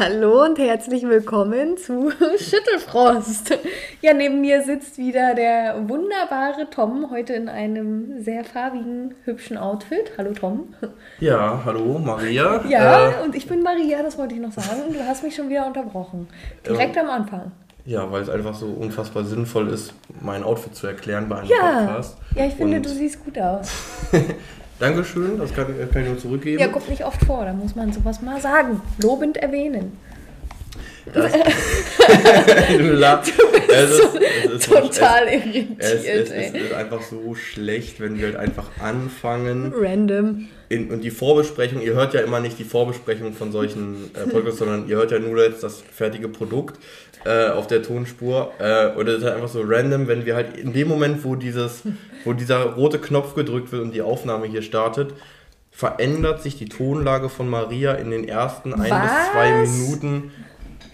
Hallo und herzlich willkommen zu Schüttelfrost. Ja, neben mir sitzt wieder der wunderbare Tom, heute in einem sehr farbigen, hübschen Outfit. Hallo Tom. Ja, hallo Maria. Ja, äh, und ich bin Maria, das wollte ich noch sagen. Und du hast mich schon wieder unterbrochen. Direkt äh, am Anfang. Ja, weil es einfach so unfassbar sinnvoll ist, mein Outfit zu erklären bei einem ja. Podcast. Ja, ich finde, und du siehst gut aus. Dankeschön, das kann, kann ich nur zurückgeben. Ja, kommt nicht oft vor, da muss man sowas mal sagen, lobend erwähnen. Das, du lachst. Es ist, es ist total es, irritiert. Es, es, es, ist einfach so schlecht, wenn wir halt einfach anfangen. Random. In, und die Vorbesprechung, ihr hört ja immer nicht die Vorbesprechung von solchen äh, Podcasts, sondern ihr hört ja nur jetzt das fertige Produkt äh, auf der Tonspur. Äh, oder es ist halt einfach so random, wenn wir halt in dem Moment, wo, dieses, wo dieser rote Knopf gedrückt wird und die Aufnahme hier startet, verändert sich die Tonlage von Maria in den ersten ein bis zwei Minuten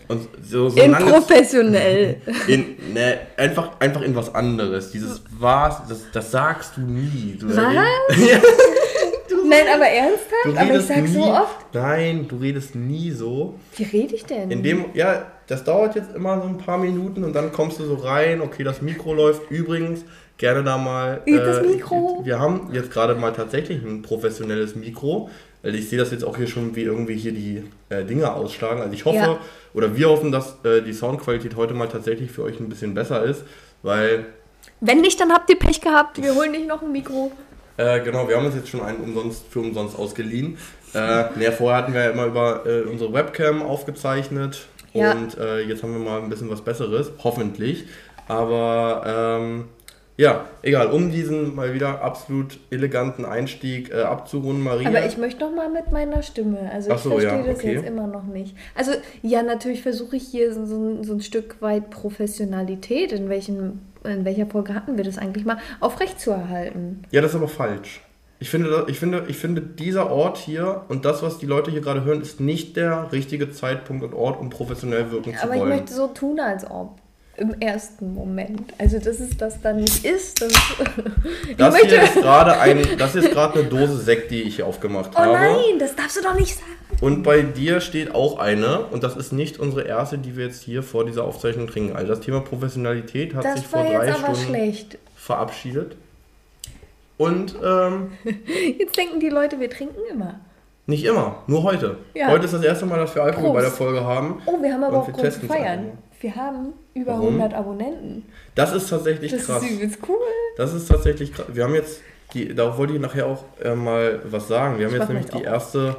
und so, so Inprofessionell. In, ne, einfach, einfach in was anderes. Dieses was, das, das sagst du nie. Du was? Nein, aber ernsthaft? Aber ich sag nie, so oft. Nein, du redest nie so. Wie rede ich denn? In dem, ja, das dauert jetzt immer so ein paar Minuten und dann kommst du so rein, okay, das Mikro läuft. Übrigens, gerne da mal. Äh, das Mikro. Wir haben jetzt gerade mal tatsächlich ein professionelles Mikro. Ich sehe das jetzt auch hier schon, wie irgendwie hier die äh, Dinge ausschlagen. Also ich hoffe, ja. oder wir hoffen, dass äh, die Soundqualität heute mal tatsächlich für euch ein bisschen besser ist, weil... Wenn nicht, dann habt ihr Pech gehabt. Wir holen nicht noch ein Mikro. Äh, genau, wir haben uns jetzt schon einen umsonst für umsonst ausgeliehen. Äh, nee, vorher hatten wir ja immer über äh, unsere Webcam aufgezeichnet. Ja. Und äh, jetzt haben wir mal ein bisschen was Besseres, hoffentlich. Aber ähm, ja, egal, um diesen mal wieder absolut eleganten Einstieg äh, abzurunden, Maria. Aber ich möchte noch mal mit meiner Stimme. Also ich so, verstehe ja, das jetzt immer noch nicht. Also ja, natürlich versuche ich hier so, so, so, ein Stück weit Professionalität, in, welchen, in welcher Folge hatten wir das eigentlich mal, aufrechtzuerhalten. Ja, das ist aber falsch. Ich finde, ich, finde, ich finde, dieser Ort hier und das, was die Leute hier gerade hören, ist nicht der richtige Zeitpunkt und Ort, um professionell wirken aber zu wollen. Aber ich möchte so tun, als ob im ersten Moment. Also, dass es das dann nicht ist. Das, das hier ist gerade ein, das ist gerade eine Dose Sekt, die ich hier aufgemacht oh habe. Oh nein, das darfst du doch nicht sagen. Und bei dir steht auch eine, und das ist nicht unsere erste, die wir jetzt hier vor dieser Aufzeichnung trinken. Also das Thema Professionalität hat das sich vor drei Stunden schlecht. verabschiedet. Und ähm, jetzt denken die Leute, wir trinken immer. Nicht immer, nur heute. Ja. Heute ist das erste Mal, dass wir Alkohol Prost. bei der Folge haben. Oh, wir haben aber auch Grund zu feiern. Wir haben über Warum? 100 Abonnenten. Das ist tatsächlich das krass. Das ist übelst cool. Das ist tatsächlich krass. Wir haben jetzt, die, darauf wollte ich nachher auch äh, mal was sagen. Wir haben ich jetzt nämlich die erste,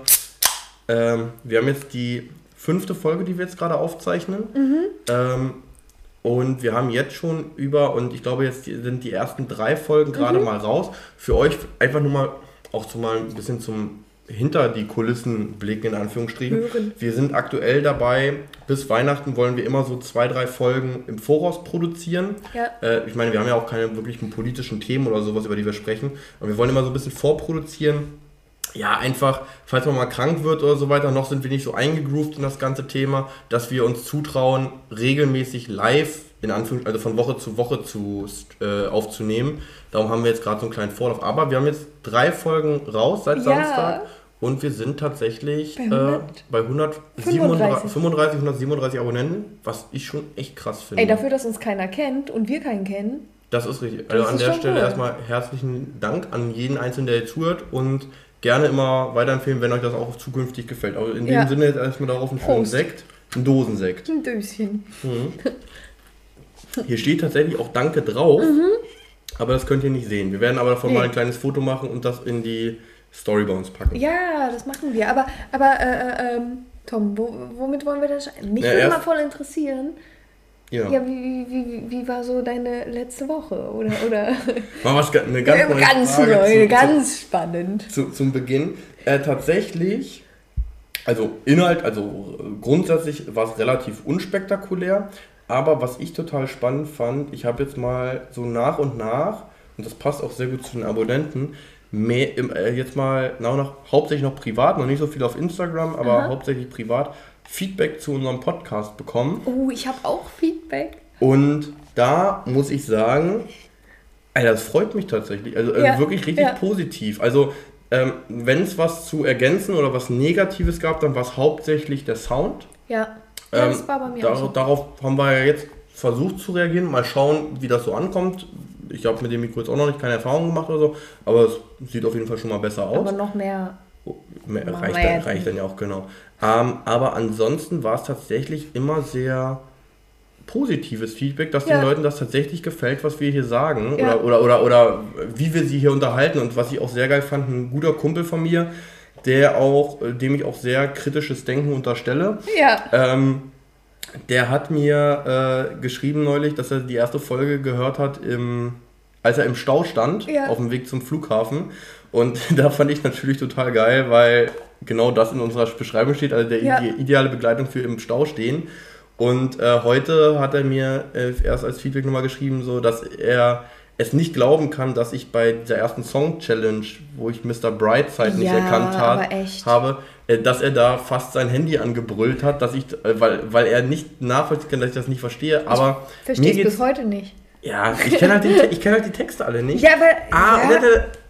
ähm, wir haben jetzt die fünfte Folge, die wir jetzt gerade aufzeichnen. Mhm. Ähm, und wir haben jetzt schon über, und ich glaube, jetzt sind die ersten drei Folgen gerade mhm. mal raus. Für euch einfach nur mal, auch so mal ein bisschen zum hinter die Kulissen blicken, in Anführungsstrichen. Hören. Wir sind aktuell dabei, bis Weihnachten wollen wir immer so zwei, drei Folgen im Voraus produzieren. Ja. Äh, ich meine, wir haben ja auch keine wirklichen politischen Themen oder sowas, über die wir sprechen. Und wir wollen immer so ein bisschen vorproduzieren. Ja, einfach, falls man mal krank wird oder so weiter, noch sind wir nicht so eingegroovt in das ganze Thema, dass wir uns zutrauen, regelmäßig live, in Anführungszeichen, also von Woche zu Woche zu, äh, aufzunehmen. Darum haben wir jetzt gerade so einen kleinen Vorlauf. Aber wir haben jetzt drei Folgen raus seit ja. Samstag und wir sind tatsächlich bei, 100, äh, bei 135, 137 Abonnenten, was ich schon echt krass finde. Ey, dafür, dass uns keiner kennt und wir keinen kennen. Das ist richtig. Also an der Stelle cool. erstmal herzlichen Dank an jeden Einzelnen, der jetzt zuhört und gerne immer weiterempfehlen, wenn euch das auch zukünftig gefällt. Aber in ja. dem Sinne jetzt erstmal darauf einen schönen Sekt, einen Dosensekt. Ein Döschen. Mhm. Hier steht tatsächlich auch Danke drauf, mhm. aber das könnt ihr nicht sehen. Wir werden aber davon nee. mal ein kleines Foto machen und das in die Story bei uns packen. Ja, das machen wir. Aber, aber äh, äh, ähm, Tom, wo, womit wollen wir das? Mich ja, würde mal voll interessieren. Ja. ja wie, wie, wie, war so deine letzte Woche? Oder, oder war was, eine ganz neue Ganz Frage neu, zu, ganz zu, spannend. Zu, zum Beginn. Äh, tatsächlich, also Inhalt, also grundsätzlich war es relativ unspektakulär. Aber was ich total spannend fand, ich habe jetzt mal so nach und nach, und das passt auch sehr gut zu den Abonnenten, mehr, äh, jetzt mal nach, nach, hauptsächlich noch privat, noch nicht so viel auf Instagram, aber Aha. hauptsächlich privat, Feedback zu unserem Podcast bekommen. Oh, ich habe auch Feedback. Und da muss ich sagen, Alter, das freut mich tatsächlich. Also äh, ja, wirklich richtig ja. positiv. Also, ähm, wenn es was zu ergänzen oder was Negatives gab, dann war es hauptsächlich der Sound. Ja, ähm, das war bei mir dar auch so. Darauf haben wir ja jetzt versucht zu reagieren. Mal schauen, wie das so ankommt. Ich habe mit dem Mikro jetzt auch noch nicht keine Erfahrung gemacht oder so, aber es sieht auf jeden Fall schon mal besser aus. Aber noch mehr. Oh, mehr reicht, dann, reicht dann ja auch, genau. Ähm, aber ansonsten war es tatsächlich immer sehr positives Feedback, dass ja. den Leuten das tatsächlich gefällt, was wir hier sagen ja. oder, oder, oder, oder wie wir sie hier unterhalten. Und was ich auch sehr geil fand, ein guter Kumpel von mir, der auch, dem ich auch sehr kritisches Denken unterstelle. Ja. Ähm, der hat mir äh, geschrieben neulich, dass er die erste Folge gehört hat, im, als er im Stau stand, ja. auf dem Weg zum Flughafen. Und da fand ich natürlich total geil, weil genau das in unserer Beschreibung steht, also der ja. ideale Begleitung für im Stau stehen. Und äh, heute hat er mir äh, erst als Feedback nochmal geschrieben, so dass er es nicht glauben kann, dass ich bei der ersten Song Challenge, wo ich Mr. Brightside ja, nicht erkannt hat, habe, äh, dass er da fast sein Handy angebrüllt hat, dass ich, äh, weil, weil er nicht nachvollziehen kann, dass ich das nicht verstehe. Aber verstehe es bis heute nicht. Ja, ich kenne halt, kenn halt die Texte alle nicht. Ja, aber, ah, ja.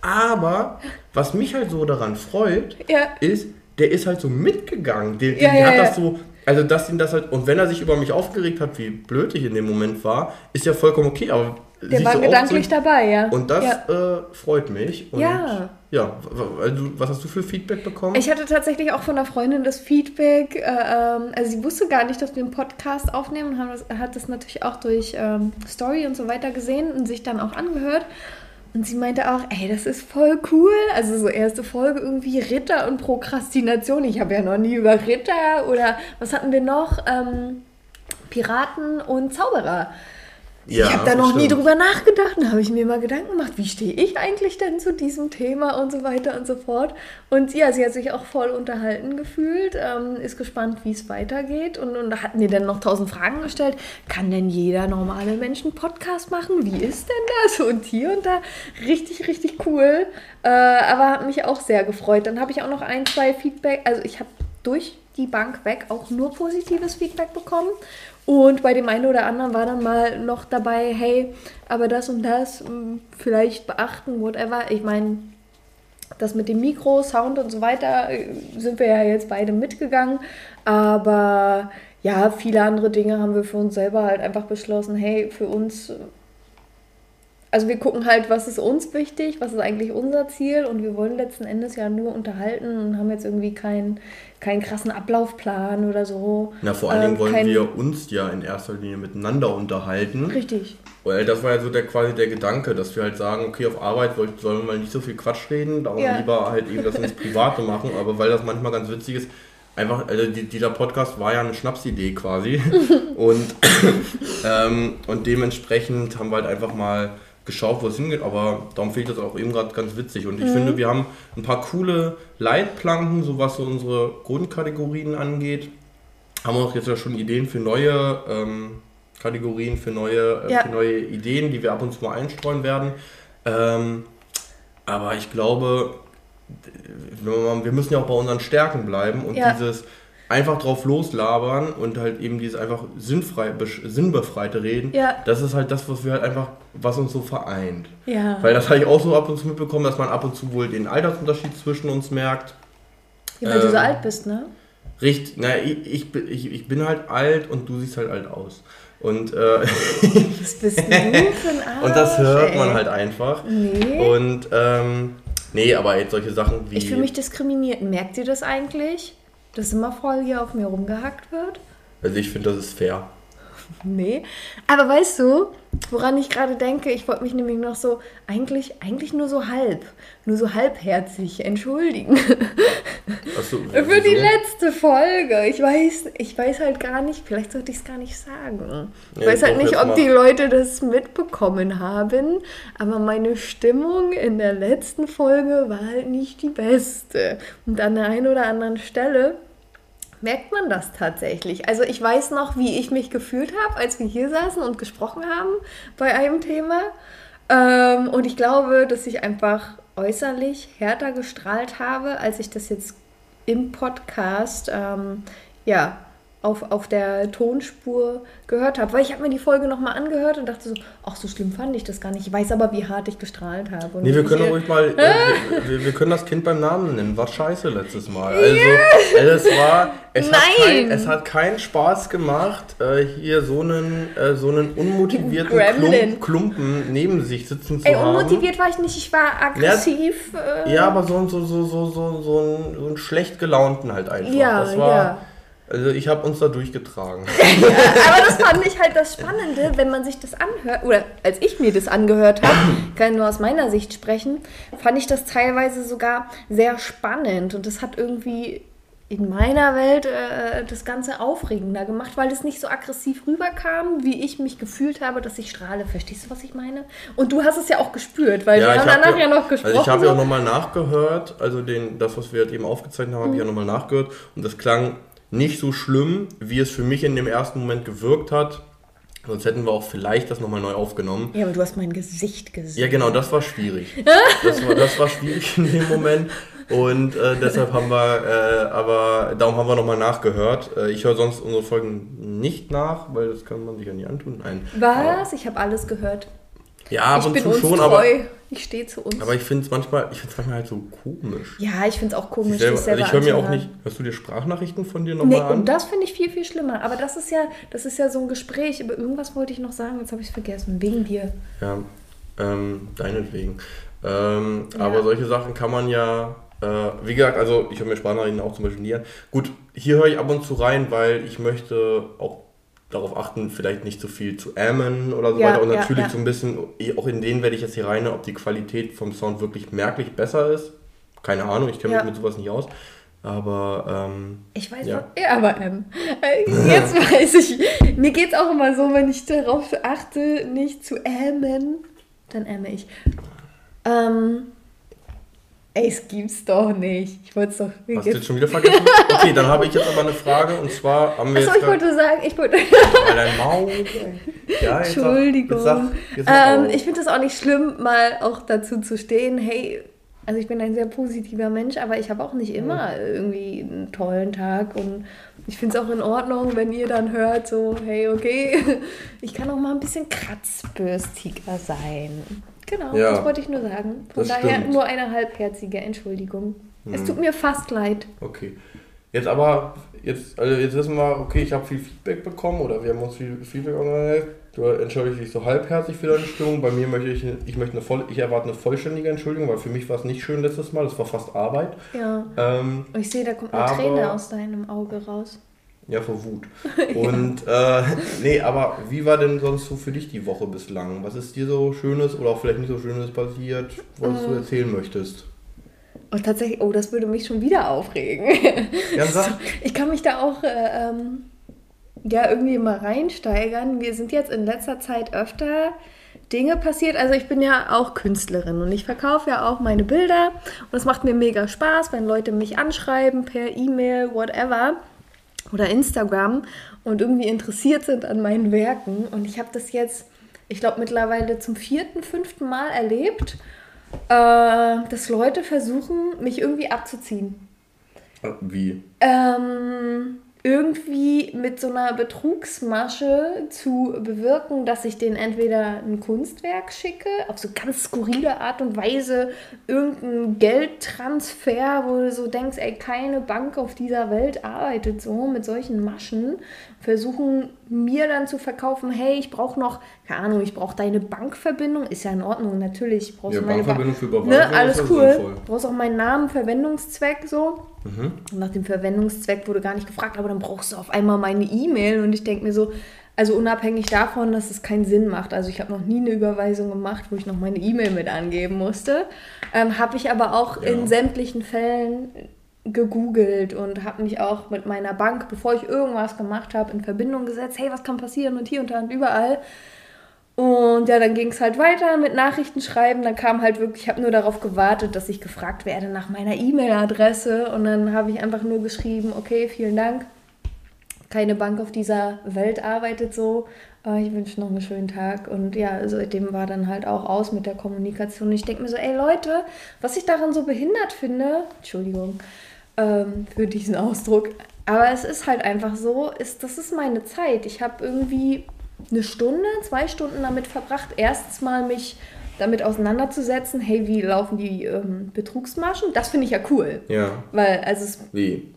aber was mich halt so daran freut, ja. ist, der ist halt so mitgegangen. Der, der, der hat das so, also dass ihn das halt, und wenn er sich über mich aufgeregt hat, wie blöd ich in dem Moment war, ist ja vollkommen okay, aber der war so gedanklich dabei, ja. Und das ja. äh, freut mich. Und ja. Ja, was hast du für Feedback bekommen? Ich hatte tatsächlich auch von einer Freundin das Feedback, äh, ähm, also sie wusste gar nicht, dass wir einen Podcast aufnehmen und hat das natürlich auch durch ähm, Story und so weiter gesehen und sich dann auch angehört. Und sie meinte auch, ey, das ist voll cool. Also so erste Folge irgendwie Ritter und Prokrastination. Ich habe ja noch nie über Ritter oder was hatten wir noch? Ähm, Piraten und Zauberer ja, ich habe da noch stimmt. nie drüber nachgedacht. Da habe ich mir mal Gedanken gemacht, wie stehe ich eigentlich denn zu diesem Thema und so weiter und so fort. Und ja, sie hat sich auch voll unterhalten gefühlt, ähm, ist gespannt, wie es weitergeht und, und hat mir dann noch tausend Fragen gestellt. Kann denn jeder normale Mensch einen Podcast machen? Wie ist denn das? Und hier und da. Richtig, richtig cool. Äh, aber hat mich auch sehr gefreut. Dann habe ich auch noch ein, zwei Feedback. Also ich habe durch die Bank weg auch nur positives Feedback bekommen. Und bei dem einen oder anderen war dann mal noch dabei, hey, aber das und das hm, vielleicht beachten, whatever. Ich meine, das mit dem Mikro, Sound und so weiter äh, sind wir ja jetzt beide mitgegangen. Aber ja, viele andere Dinge haben wir für uns selber halt einfach beschlossen, hey, für uns also wir gucken halt, was ist uns wichtig, was ist eigentlich unser Ziel und wir wollen letzten Endes ja nur unterhalten und haben jetzt irgendwie keinen keinen krassen Ablaufplan oder so. Na, vor allen Dingen ähm, wollen wir uns ja in erster Linie miteinander unterhalten. Richtig. Weil das war ja so der quasi der Gedanke, dass wir halt sagen, okay, auf Arbeit sollen wir mal nicht so viel Quatsch reden, da ja. lieber halt eben das ins Private machen, aber weil das manchmal ganz witzig ist, einfach, also dieser Podcast war ja eine Schnapsidee quasi und, ähm, und dementsprechend haben wir halt einfach mal geschaut, wo es hingeht, aber darum finde ich das auch eben gerade ganz witzig. Und ich mhm. finde, wir haben ein paar coole Leitplanken, so was so unsere Grundkategorien angeht. Haben wir auch jetzt ja schon Ideen für neue ähm, Kategorien, für neue, äh, ja. für neue Ideen, die wir ab und zu mal einstreuen werden. Ähm, aber ich glaube, wir müssen ja auch bei unseren Stärken bleiben und ja. dieses einfach drauf loslabern und halt eben dieses einfach sinnfrei, sinnbefreite Reden, ja. das ist halt das, was wir halt einfach, was uns so vereint. Ja. Weil das habe ich auch so ab und zu mitbekommen, dass man ab und zu wohl den Altersunterschied zwischen uns merkt. Ja, weil ähm, du so ähm, alt bist, ne? Richtig, naja, ich, ich, ich, bin halt alt und du siehst halt alt aus. Und, äh, Was bist du für ein Arsch, Und das hört ey. man halt einfach. Nee. Und, ähm, nee, aber jetzt solche Sachen wie... Ich fühle mich diskriminiert. Merkt ihr das eigentlich? Dass immer voll hier auf mir rumgehackt wird? Also ich finde, das ist fair. nee. Aber weißt du, woran ich gerade denke? Ich wollte mich nämlich noch so, eigentlich, eigentlich nur so halb, nur so halbherzig entschuldigen. So, Für die letzte Folge. Ich weiß, ich weiß halt gar nicht, vielleicht sollte ich es gar nicht sagen. Ich ja, weiß halt nicht, ob die Leute das mitbekommen haben, aber meine Stimmung in der letzten Folge war halt nicht die beste. Und an der einen oder anderen Stelle merkt man das tatsächlich. Also ich weiß noch, wie ich mich gefühlt habe, als wir hier saßen und gesprochen haben bei einem Thema. Ähm, und ich glaube, dass ich einfach äußerlich härter gestrahlt habe, als ich das jetzt im Podcast ähm, ja, auf, auf der Tonspur gehört habe. Weil ich habe mir die Folge nochmal angehört und dachte so, ach, so schlimm fand ich das gar nicht. Ich weiß aber, wie hart ich gestrahlt habe. Und nee, wir können hier, ruhig mal, äh, wir, wir, können das Kind beim Namen nennen. War scheiße letztes Mal. Also, yeah. es war, es Nein. hat, kein, es hat keinen Spaß gemacht, äh, hier so einen, äh, so einen unmotivierten Klump, Klumpen neben sich sitzen zu Ey, haben. unmotiviert war ich nicht, ich war aggressiv. Ja, äh. ja aber so, so, so, so, so, so, einen, so einen schlecht gelaunten halt einfach. Ja, das war, ja also ich habe uns da durchgetragen. ja, aber das fand ich halt das Spannende, wenn man sich das anhört, oder als ich mir das angehört habe, kann ich nur aus meiner Sicht sprechen, fand ich das teilweise sogar sehr spannend und das hat irgendwie in meiner Welt äh, das Ganze aufregender gemacht, weil es nicht so aggressiv rüberkam, wie ich mich gefühlt habe, dass ich strahle. Verstehst du, was ich meine? Und du hast es ja auch gespürt, weil ja, wir haben danach ja, noch gesprochen. Also ich habe ja auch nochmal nachgehört, also den, das, was wir eben aufgezeichnet haben, habe ich ja nochmal nachgehört und das klang nicht so schlimm, wie es für mich in dem ersten Moment gewirkt hat. Sonst hätten wir auch vielleicht das nochmal neu aufgenommen. Ja, aber du hast mein Gesicht gesehen. Ja, genau, das war schwierig. das, war, das war schwierig in dem Moment. Und äh, deshalb haben wir, äh, aber darum haben wir nochmal nachgehört. Äh, ich höre sonst unsere Folgen nicht nach, weil das kann man sich ja nie antun. Nein. Was? Aber, ich habe alles gehört. Ja, ab und zu schon, treu. aber. Ich stehe zu uns. Aber ich finde es manchmal, ich find's manchmal halt so komisch. Ja, ich finde es auch komisch. Selber, also ich höre mir auch nicht. Hörst du dir Sprachnachrichten von dir nochmal nee, an? Und das finde ich viel, viel schlimmer. Aber das ist ja, das ist ja so ein Gespräch. Über irgendwas wollte ich noch sagen, jetzt habe ich es vergessen. Wegen dir. Ja, ähm, deinetwegen. Ähm, ja. Aber solche Sachen kann man ja. Äh, wie gesagt, also ich höre mir Sprachnachrichten auch zum Beispiel nie an. Gut, hier höre ich ab und zu rein, weil ich möchte auch darauf achten, vielleicht nicht so viel zu ämmen oder so ja, weiter. Und ja, natürlich ja. so ein bisschen, auch in denen werde ich jetzt hier rein, ob die Qualität vom Sound wirklich merklich besser ist. Keine Ahnung, ich kenne mich mit sowas nicht aus. Aber, ähm, Ich weiß ja. Ja, aber, ähm, jetzt weiß ich. Mir geht es auch immer so, wenn ich darauf achte, nicht zu ämen, dann äme ich. Ähm, Ey, es gibt's doch nicht. Ich wollte es doch. Hast du jetzt schon wieder vergessen? Okay, dann habe ich jetzt aber eine Frage und zwar haben wir. Achso, ich wollte sagen, ich wollte. dein Maul. Ja, jetzt Entschuldigung. Sag, jetzt sag, jetzt ähm, ich finde das auch nicht schlimm, mal auch dazu zu stehen, hey, also ich bin ein sehr positiver Mensch, aber ich habe auch nicht immer mhm. irgendwie einen tollen Tag und ich finde es auch in Ordnung, wenn ihr dann hört, so, hey, okay, ich kann auch mal ein bisschen kratzbürstiger sein. Genau, ja, das wollte ich nur sagen. Von daher stimmt. nur eine halbherzige Entschuldigung. Hm. Es tut mir fast leid. Okay. Jetzt aber, jetzt, also jetzt wissen wir, okay, ich habe viel Feedback bekommen oder wir haben uns viel Feedback organisiert. Du entschuldigst dich so halbherzig für deine Stimmung. Bei mir möchte ich, ich möchte eine voll, ich erwarte eine vollständige Entschuldigung, weil für mich war es nicht schön letztes Mal. Das war fast Arbeit. Ja. Ähm, ich sehe, da kommt eine aber, Träne aus deinem Auge raus. Ja, vor Wut. Und äh, nee, aber wie war denn sonst so für dich die Woche bislang? Was ist dir so Schönes oder auch vielleicht nicht so Schönes passiert, was du ähm. erzählen möchtest? Und tatsächlich, oh, das würde mich schon wieder aufregen. Ja, sag. Ich kann mich da auch äh, ähm, ja irgendwie mal reinsteigern. Wir sind jetzt in letzter Zeit öfter Dinge passiert. Also ich bin ja auch Künstlerin und ich verkaufe ja auch meine Bilder und es macht mir mega Spaß, wenn Leute mich anschreiben per E-Mail, whatever oder Instagram und irgendwie interessiert sind an meinen Werken. Und ich habe das jetzt, ich glaube, mittlerweile zum vierten, fünften Mal erlebt, äh, dass Leute versuchen, mich irgendwie abzuziehen. Wie? Ähm, irgendwie mit so einer Betrugsmasche zu bewirken, dass ich denen entweder ein Kunstwerk schicke, auf so ganz skurrile Art und Weise, irgendein Geldtransfer, wo du so denkst, ey, keine Bank auf dieser Welt arbeitet so mit solchen Maschen, versuchen mir dann zu verkaufen, hey, ich brauche noch, keine Ahnung, ich brauche deine Bankverbindung, ist ja in Ordnung, natürlich brauchst ja, du meine Bankverbindung ba für Überweisung, ne, alles cool, sinnvoll. brauchst auch meinen Namen, Verwendungszweck so. Mhm. Nach dem Verwendungszweck wurde gar nicht gefragt, aber dann brauchst du auf einmal meine E-Mail und ich denke mir so, also unabhängig davon, dass es keinen Sinn macht, also ich habe noch nie eine Überweisung gemacht, wo ich noch meine E-Mail mit angeben musste, ähm, habe ich aber auch ja. in sämtlichen Fällen gegoogelt und habe mich auch mit meiner Bank, bevor ich irgendwas gemacht habe, in Verbindung gesetzt. Hey, was kann passieren? Und hier und da und überall. Und ja, dann ging es halt weiter mit Nachrichten schreiben. Dann kam halt wirklich, ich habe nur darauf gewartet, dass ich gefragt werde nach meiner E-Mail-Adresse. Und dann habe ich einfach nur geschrieben, okay, vielen Dank. Keine Bank auf dieser Welt arbeitet so. Ich wünsche noch einen schönen Tag. Und ja, seitdem war dann halt auch aus mit der Kommunikation. Ich denke mir so, ey Leute, was ich daran so behindert finde, Entschuldigung, ähm, für diesen Ausdruck. Aber es ist halt einfach so, ist, das ist meine Zeit. Ich habe irgendwie eine Stunde, zwei Stunden damit verbracht, erstens mal mich damit auseinanderzusetzen, hey, wie laufen die ähm, Betrugsmaschen? Das finde ich ja cool. Ja. Weil, also es. Wie?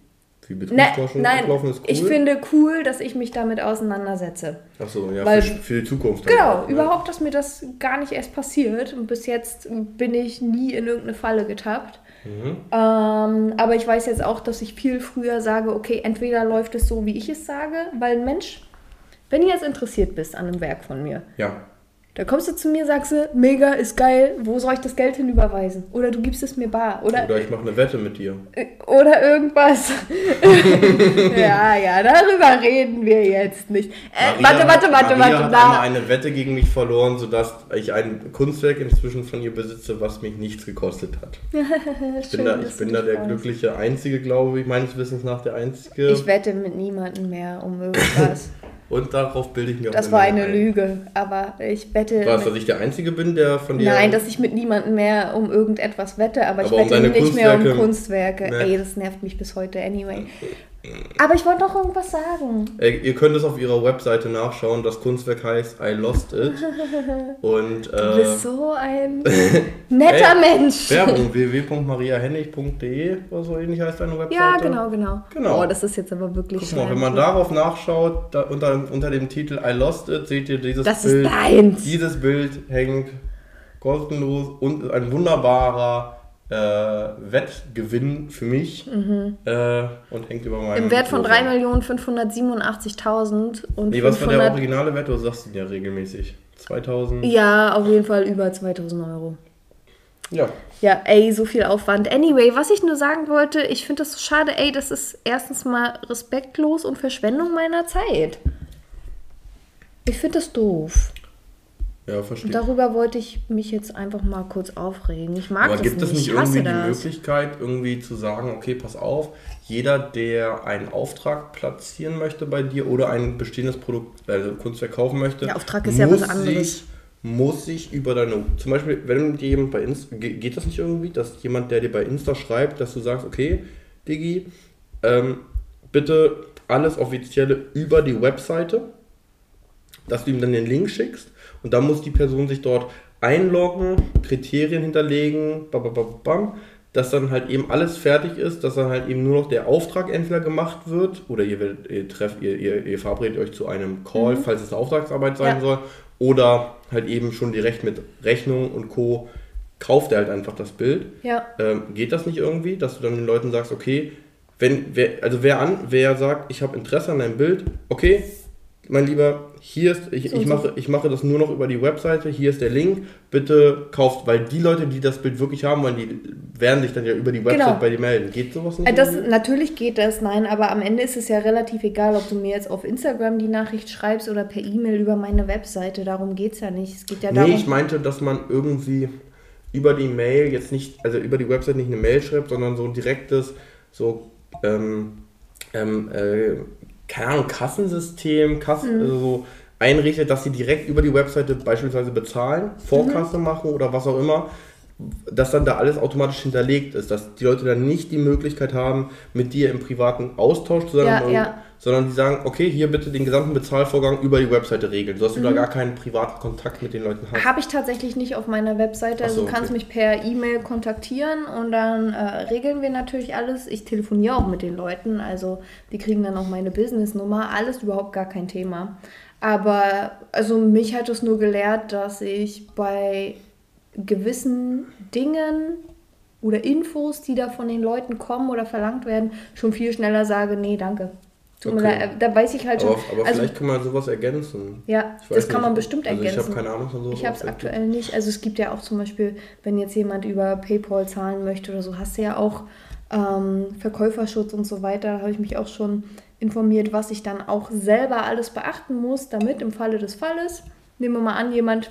Wie Betrugsmaschen ne, ablaufen ist cool? Ich finde cool, dass ich mich damit auseinandersetze. Ach so, ja, Weil, für, für die Zukunft. Genau, auch, ne? überhaupt, dass mir das gar nicht erst passiert. Und bis jetzt bin ich nie in irgendeine Falle getappt. Mhm. Ähm, aber ich weiß jetzt auch, dass ich viel früher sage, okay, entweder läuft es so, wie ich es sage, weil Mensch, wenn du jetzt interessiert bist an einem Werk von mir, ja. Da kommst du zu mir, sagst du, mega, ist geil, wo soll ich das Geld hinüberweisen? Oder du gibst es mir bar. Oder, oder ich mache eine Wette mit dir. Äh, oder irgendwas. ja, ja, darüber reden wir jetzt nicht. Äh, Maria, warte, warte, warte, Maria warte. hat einmal eine Wette gegen mich verloren, sodass ich ein Kunstwerk inzwischen von ihr besitze, was mich nichts gekostet hat. ich bin da, ich bin da der glückliche Einzige, glaube ich, meines Wissens nach der Einzige. Ich wette mit niemandem mehr um irgendwas. Und darauf bilde ich mir auch Das war eine ein. Lüge, aber ich wette. Was, dass ich der Einzige bin, der von dir. Nein, dass ich mit niemandem mehr um irgendetwas wette, aber, aber ich wette um nicht mehr um Kunstwerke. Nee. Ey, das nervt mich bis heute anyway. Aber ich wollte noch irgendwas sagen. Ey, ihr könnt es auf ihrer Webseite nachschauen. Das Kunstwerk heißt I Lost It. Und, äh, du bist so ein netter Ey, Mensch. Werbung www.mariahennig.de oder so ähnlich heißt deine Webseite. Ja, genau, genau. genau. Oh, das ist jetzt aber wirklich Guck mal, wenn man darauf nachschaut, da unter, unter dem Titel I Lost It, seht ihr dieses das Bild. Das ist deins. Dieses Bild hängt kostenlos und ein wunderbarer äh, Wettgewinn für mich mhm. äh, und hängt über meinen. Im Wert von 3.587.000 und. Nee, was war der originale Wert? Du sagst ihn ja regelmäßig. 2000? Ja, auf jeden Fall über 2000 Euro. Ja. Ja, ey, so viel Aufwand. Anyway, was ich nur sagen wollte, ich finde das so schade, ey, das ist erstens mal respektlos und Verschwendung meiner Zeit. Ich finde das doof. Ja, verstehe. Darüber wollte ich mich jetzt einfach mal kurz aufregen. Ich mag Aber das gibt es nicht irgendwie die das. Möglichkeit, irgendwie zu sagen, okay, pass auf, jeder, der einen Auftrag platzieren möchte bei dir oder ein bestehendes Produkt, also Kunstwerk kaufen möchte, der Auftrag ist ja was anderes. Sich, muss sich über deine, zum Beispiel, wenn dir jemand bei Insta, geht das nicht irgendwie, dass jemand, der dir bei Insta schreibt, dass du sagst, okay, Digi, ähm, bitte alles Offizielle über die Webseite, dass du ihm dann den Link schickst und dann muss die Person sich dort einloggen, Kriterien hinterlegen, bam, bam, bam, dass dann halt eben alles fertig ist, dass dann halt eben nur noch der Auftrag entweder gemacht wird oder ihr, ihr trefft, ihr, ihr, ihr verabredet euch zu einem Call, mhm. falls es eine Auftragsarbeit sein ja. soll, oder halt eben schon direkt mit Rechnung und Co. kauft er halt einfach das Bild. Ja. Ähm, geht das nicht irgendwie, dass du dann den Leuten sagst, okay, wenn wer, also wer an, wer sagt, ich habe Interesse an deinem Bild, okay, mein Lieber, hier ist, ich, ich, mache, ich mache das nur noch über die Webseite, hier ist der Link, bitte kauft, weil die Leute, die das Bild wirklich haben wollen, die werden sich dann ja über die Website genau. bei dir melden. Geht sowas nicht? Äh, das, natürlich geht das, nein, aber am Ende ist es ja relativ egal, ob du mir jetzt auf Instagram die Nachricht schreibst oder per E-Mail über meine Webseite, darum geht es ja nicht. Es geht ja darum... Nee, ich meinte, dass man irgendwie über die Mail jetzt nicht, also über die Website nicht eine Mail schreibt, sondern so ein direktes, so, ähm, ähm, äh, keine Ahnung, Kassensystem, Kassen, mhm. also so einrichtet, dass sie direkt über die Webseite beispielsweise bezahlen, Vorkasse mhm. machen oder was auch immer, dass dann da alles automatisch hinterlegt ist, dass die Leute dann nicht die Möglichkeit haben, mit dir im privaten Austausch zu sein, ja, ja. Sondern die sagen, okay, hier bitte den gesamten Bezahlvorgang über die Webseite regeln, sodass mhm. du da mhm. gar keinen privaten Kontakt mit den Leuten hast. Habe ich tatsächlich nicht auf meiner Webseite, also so, du kannst okay. mich per E-Mail kontaktieren und dann äh, regeln wir natürlich alles. Ich telefoniere auch mit den Leuten, also die kriegen dann auch meine Businessnummer, alles überhaupt gar kein Thema. Aber also mich hat es nur gelehrt, dass ich bei gewissen Dingen oder Infos, die da von den Leuten kommen oder verlangt werden, schon viel schneller sage, nee, danke. Okay. Da, da, weiß ich halt schon. Aber, aber also, vielleicht kann man sowas ergänzen. Ja, das kann nicht. man bestimmt also ergänzen. Ich habe keine Ahnung von sowas. Ich habe es aktuell nicht. Also es gibt ja auch zum Beispiel, wenn jetzt jemand über PayPal zahlen möchte oder so, hast du ja auch ähm, Verkäuferschutz und so weiter. Da habe ich mich auch schon informiert, was ich dann auch selber alles beachten muss, damit im Falle des Falles, nehmen wir mal an, jemand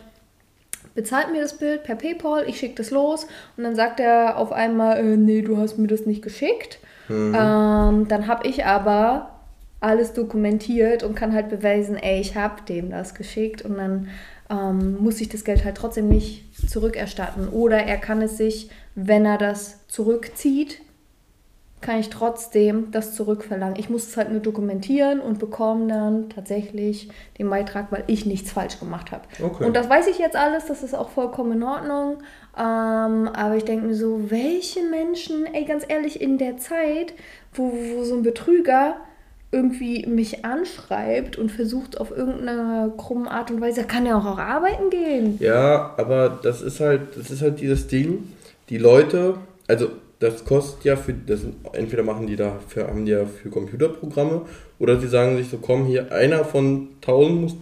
bezahlt mir das Bild per PayPal, ich schicke das los und dann sagt er auf einmal, äh, nee, du hast mir das nicht geschickt. Mhm. Ähm, dann habe ich aber alles dokumentiert und kann halt beweisen, ey, ich habe dem das geschickt und dann ähm, muss ich das Geld halt trotzdem nicht zurückerstatten. Oder er kann es sich, wenn er das zurückzieht, kann ich trotzdem das zurückverlangen. Ich muss es halt nur dokumentieren und bekomme dann tatsächlich den Beitrag, weil ich nichts falsch gemacht habe. Okay. Und das weiß ich jetzt alles, das ist auch vollkommen in Ordnung. Ähm, aber ich denke mir so, welche Menschen, ey, ganz ehrlich, in der Zeit, wo, wo so ein Betrüger irgendwie mich anschreibt und versucht auf irgendeine krumme Art und Weise, kann ja auch, auch arbeiten gehen. Ja, aber das ist halt, das ist halt dieses Ding, die Leute, also das kostet ja für, das entweder machen die da für, haben die ja für Computerprogramme oder sie sagen sich so, komm hier, einer von tausend muss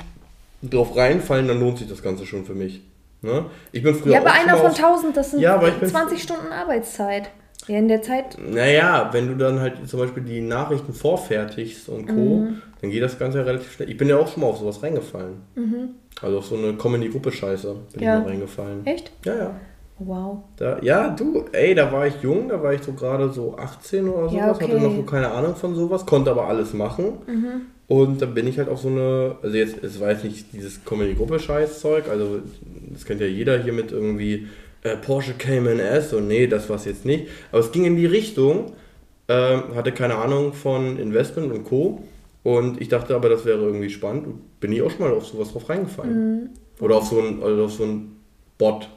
drauf reinfallen, dann lohnt sich das Ganze schon für mich. Ne? Ich bin früher Ja, aber einer von tausend, das sind ja, 20 Stunden Arbeitszeit. Ja, in der Zeit. Naja, wenn du dann halt zum Beispiel die Nachrichten vorfertigst und Co., mhm. dann geht das Ganze ja relativ schnell. Ich bin ja auch schon mal auf sowas reingefallen. Mhm. Also auf so eine Comedy-Gruppe-Scheiße bin ja. ich mal reingefallen. Echt? Ja, ja. Wow. Da, ja, du, ey, da war ich jung, da war ich so gerade so 18 oder sowas, ja, okay. hatte noch so keine Ahnung von sowas, konnte aber alles machen. Mhm. Und dann bin ich halt auf so eine, also jetzt, es war jetzt nicht dieses Comedy-Gruppe-Scheiß-Zeug, also das kennt ja jeder hier mit irgendwie äh, Porsche Cayman S und nee, das war es jetzt nicht. Aber es ging in die Richtung, äh, hatte keine Ahnung von Investment und Co. Und ich dachte aber, das wäre irgendwie spannend. Bin ich auch schon mal auf sowas drauf reingefallen. Mhm. Oder auf so ein, also auf so ein Bot.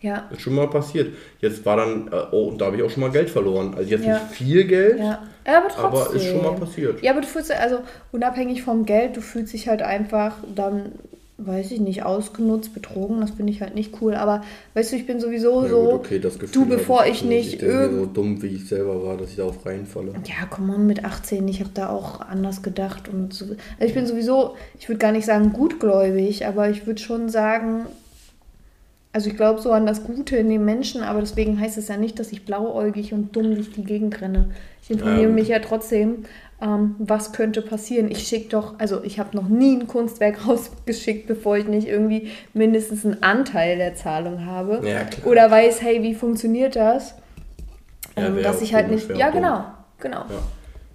Ja. Ist schon mal passiert. Jetzt war dann, äh, oh, und da habe ich auch schon mal Geld verloren. Also jetzt ja. nicht viel Geld, ja. aber, trotzdem. aber ist schon mal passiert. Ja, aber du fühlst, also unabhängig vom Geld, du fühlst dich halt einfach dann weiß ich nicht, ausgenutzt, betrogen, das finde ich halt nicht cool. Aber weißt du, ich bin sowieso ja, so. Gut, okay, das Gefühl du, bevor ich, ich nicht. Ich so dumm, wie ich selber war, dass ich da auf reinfalle. Ja, komm on, mit 18, ich habe da auch anders gedacht. und so. Also ich bin sowieso, ich würde gar nicht sagen gutgläubig, aber ich würde schon sagen, also ich glaube so an das Gute in den Menschen, aber deswegen heißt es ja nicht, dass ich blauäugig und dumm durch die Gegend renne. Ich informiere ja, mich ja trotzdem ähm, was könnte passieren. Ich schicke doch, also ich habe noch nie ein Kunstwerk rausgeschickt, bevor ich nicht irgendwie mindestens einen Anteil der Zahlung habe. Ja, Oder weiß, hey, wie funktioniert das? Ja, ähm, dass ich halt nicht. Ja, genau, genau. Ja.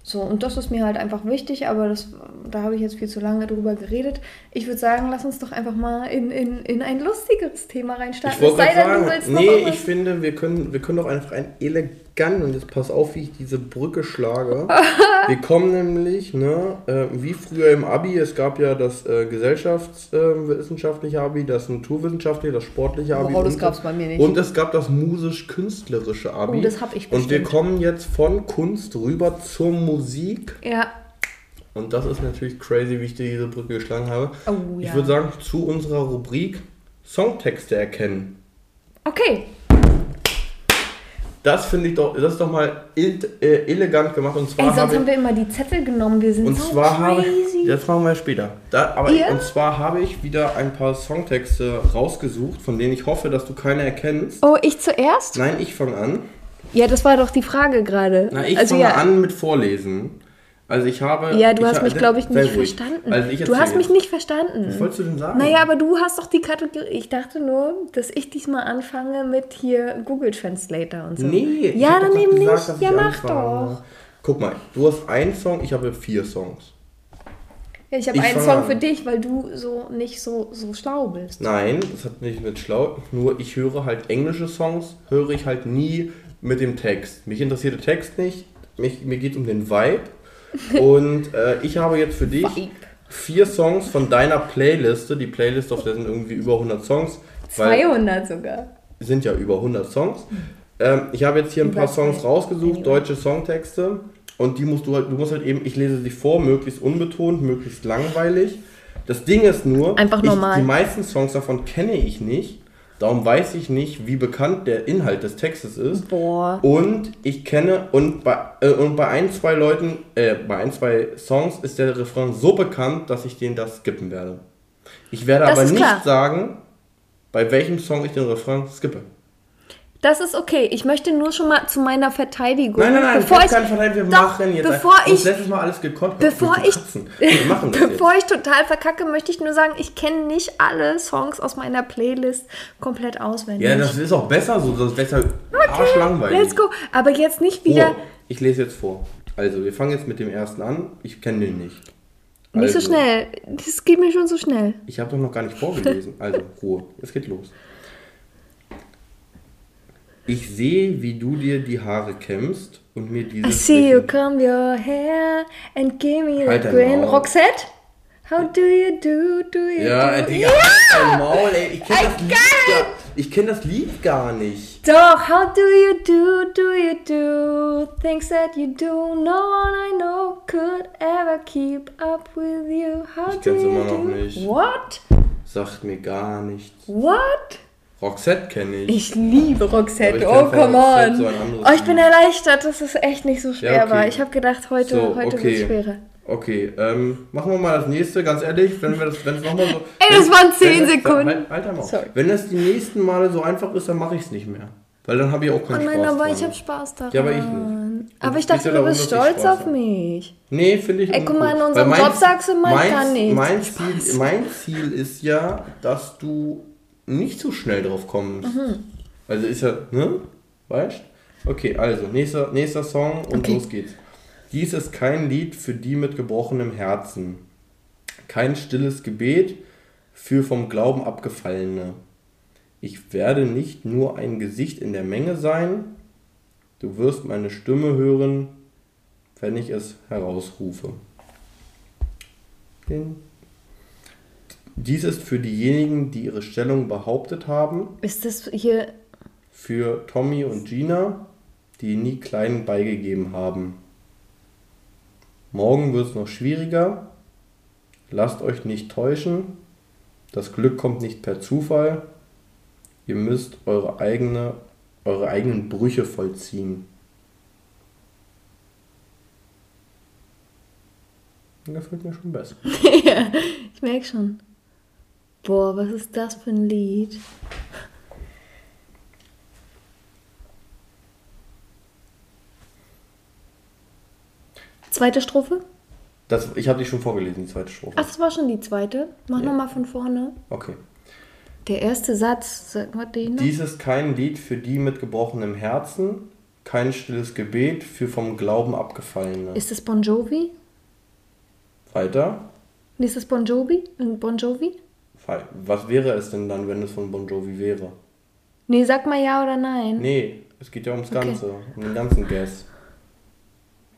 So, und das ist mir halt einfach wichtig, aber das, da habe ich jetzt viel zu lange drüber geredet. Ich würde sagen, lass uns doch einfach mal in, in, in ein lustigeres Thema reinstarten. Ich es sei denn, du willst nee, noch ich finde, wir können, wir können doch einfach ein elegant, und jetzt pass auf, wie ich diese Brücke schlage. wir kommen nämlich, ne, äh, wie früher im Abi, es gab ja das äh, gesellschaftswissenschaftliche äh, Abi, das naturwissenschaftliche, das sportliche Abi. Oh, das gab es bei mir nicht. Und es gab das musisch-künstlerische Abi. Oh, das habe ich bestimmt. Und wir kommen jetzt von Kunst rüber zur Musik. Musik. Ja. Und das ist natürlich crazy, wie ich dir diese Brücke geschlagen habe. Oh, ja. Ich würde sagen, zu unserer Rubrik Songtexte erkennen. Okay. Das finde ich doch, das ist doch mal äh, elegant gemacht. Und zwar Ey, sonst haben wir immer die Zettel genommen, wir sind und so zwar crazy. Habe, das machen wir später. Da, aber yeah. Und zwar habe ich wieder ein paar Songtexte rausgesucht, von denen ich hoffe, dass du keine erkennst. Oh, ich zuerst? Nein, ich fange an. Ja, das war doch die Frage gerade. Na, ich also, fange ja. an mit Vorlesen. Also ich habe. Ja, du hast mich, glaube ich, nicht verstanden. Also du hast mich nicht verstanden. Was wolltest du denn sagen? Naja, aber du hast doch die Kategorie. Ich dachte nur, dass ich diesmal anfange mit hier Google Translator und so. Nee, ja, dann eben nicht. Ja, mach doch. Guck mal, du hast einen Song, ich habe vier Songs. Ja, ich habe einen Song an. für dich, weil du so nicht so, so schlau bist. Nein, das hat nicht mit schlau. Nur ich höre halt englische Songs, höre ich halt nie mit dem Text. Mich interessiert der Text nicht, mich, mir geht es um den Vibe. Und äh, ich habe jetzt für dich vier Songs von deiner Playliste. Die Playlist, auf der sind irgendwie über 100 Songs. 200 sogar. Sind ja über 100 Songs. Ähm, ich habe jetzt hier ein paar Songs rausgesucht, deutsche Songtexte. Und die musst du halt, du musst halt eben, ich lese sie vor, möglichst unbetont, möglichst langweilig. Das Ding ist nur, Einfach normal. Ich, die meisten Songs davon kenne ich nicht. Darum weiß ich nicht, wie bekannt der Inhalt des Textes ist. Boah. Und ich kenne, und bei, äh, und bei ein, zwei Leuten, äh, bei ein, zwei Songs ist der Refrain so bekannt, dass ich den da skippen werde. Ich werde das aber nicht klar. sagen, bei welchem Song ich den Refrain skippe. Das ist okay. Ich möchte nur schon mal zu meiner Verteidigung. Nein, nein, nein, bevor ich, keine Verteidigung. Wir doch, machen jetzt. Bevor ich, letztes Mal alles gekonnt. Bevor ich, wir machen das bevor jetzt. ich total verkacke, möchte ich nur sagen, ich kenne nicht alle Songs aus meiner Playlist komplett auswendig. Ja, das ist auch besser so. Das ist besser okay, arschlangweilig. Let's go. Aber jetzt nicht wieder. Oh, ich lese jetzt vor. Also, wir fangen jetzt mit dem ersten an. Ich kenne den nicht. Nicht also, so schnell. Das geht mir schon so schnell. Ich habe doch noch gar nicht vorgelesen. Also, Ruhe. Es geht los. Ich sehe, wie du dir die Haare kämmst und mir dieses. I see you comb your hair and give me halt the grin. Roxette? How do you do, do you ja, do? Digga, ja, halt Maul, ey. Ich kenne das, Lied, kenn das Lied gar nicht. Doch, how do you do, do you do? Things that you do, no one I know could ever keep up with you. How ich kenn's immer noch nicht. What? Sagt mir gar nichts. What? Roxette kenne ich. Ich liebe Roxette. Oh, come on. So oh, ich bin erleichtert, dass es echt nicht so schwer ja, okay. war. Ich habe gedacht, heute, so, heute okay. wird es schwerer. Okay, ähm, machen wir mal das nächste, ganz ehrlich, wenn wir das, wenn es nochmal so. Ey, das waren 10 Sekunden. Halt, Alter mal. Sorry. Wenn das die nächsten Male so einfach ist, dann mache ich es nicht mehr. Weil dann habe ich auch keinen oh nein, Spaß. aber dran. ich habe Spaß daran. Ja, aber ich Aber ich dachte, du bist stolz auf mich. Nee, finde ich nicht. Ey, guck mal, in unserem Job sagst du gar nichts. Mein Ziel, mein Ziel ist ja, dass du nicht so schnell drauf kommst. Mhm. Also ist ja, ne? Weißt Okay, also, nächster, nächster Song und okay. los geht's. Dies ist kein Lied für die mit gebrochenem Herzen, kein stilles Gebet für vom Glauben abgefallene. Ich werde nicht nur ein Gesicht in der Menge sein, du wirst meine Stimme hören, wenn ich es herausrufe. Dies ist für diejenigen, die ihre Stellung behauptet haben. Ist das hier. Für Tommy und Gina, die nie klein beigegeben haben. Morgen wird es noch schwieriger. Lasst euch nicht täuschen. Das Glück kommt nicht per Zufall. Ihr müsst eure, eigene, eure eigenen Brüche vollziehen. Das gefällt mir schon besser. ja, ich merke schon. Boah, was ist das für ein Lied? Zweite Strophe? Das, ich habe die schon vorgelesen, die zweite Strophe. Ach, das war schon die zweite? Mach ja. nochmal von vorne. Okay. Der erste Satz, sag mal den. Dies ist kein Lied für die mit gebrochenem Herzen, kein stilles Gebet für vom Glauben abgefallene. Ist es Bon Jovi? Weiter. Ist es Bon Jovi? Bon Jovi? Was wäre es denn dann, wenn es von Bon Jovi wäre? Nee, sag mal ja oder nein. Nee, es geht ja ums Ganze, okay. um den ganzen Guess.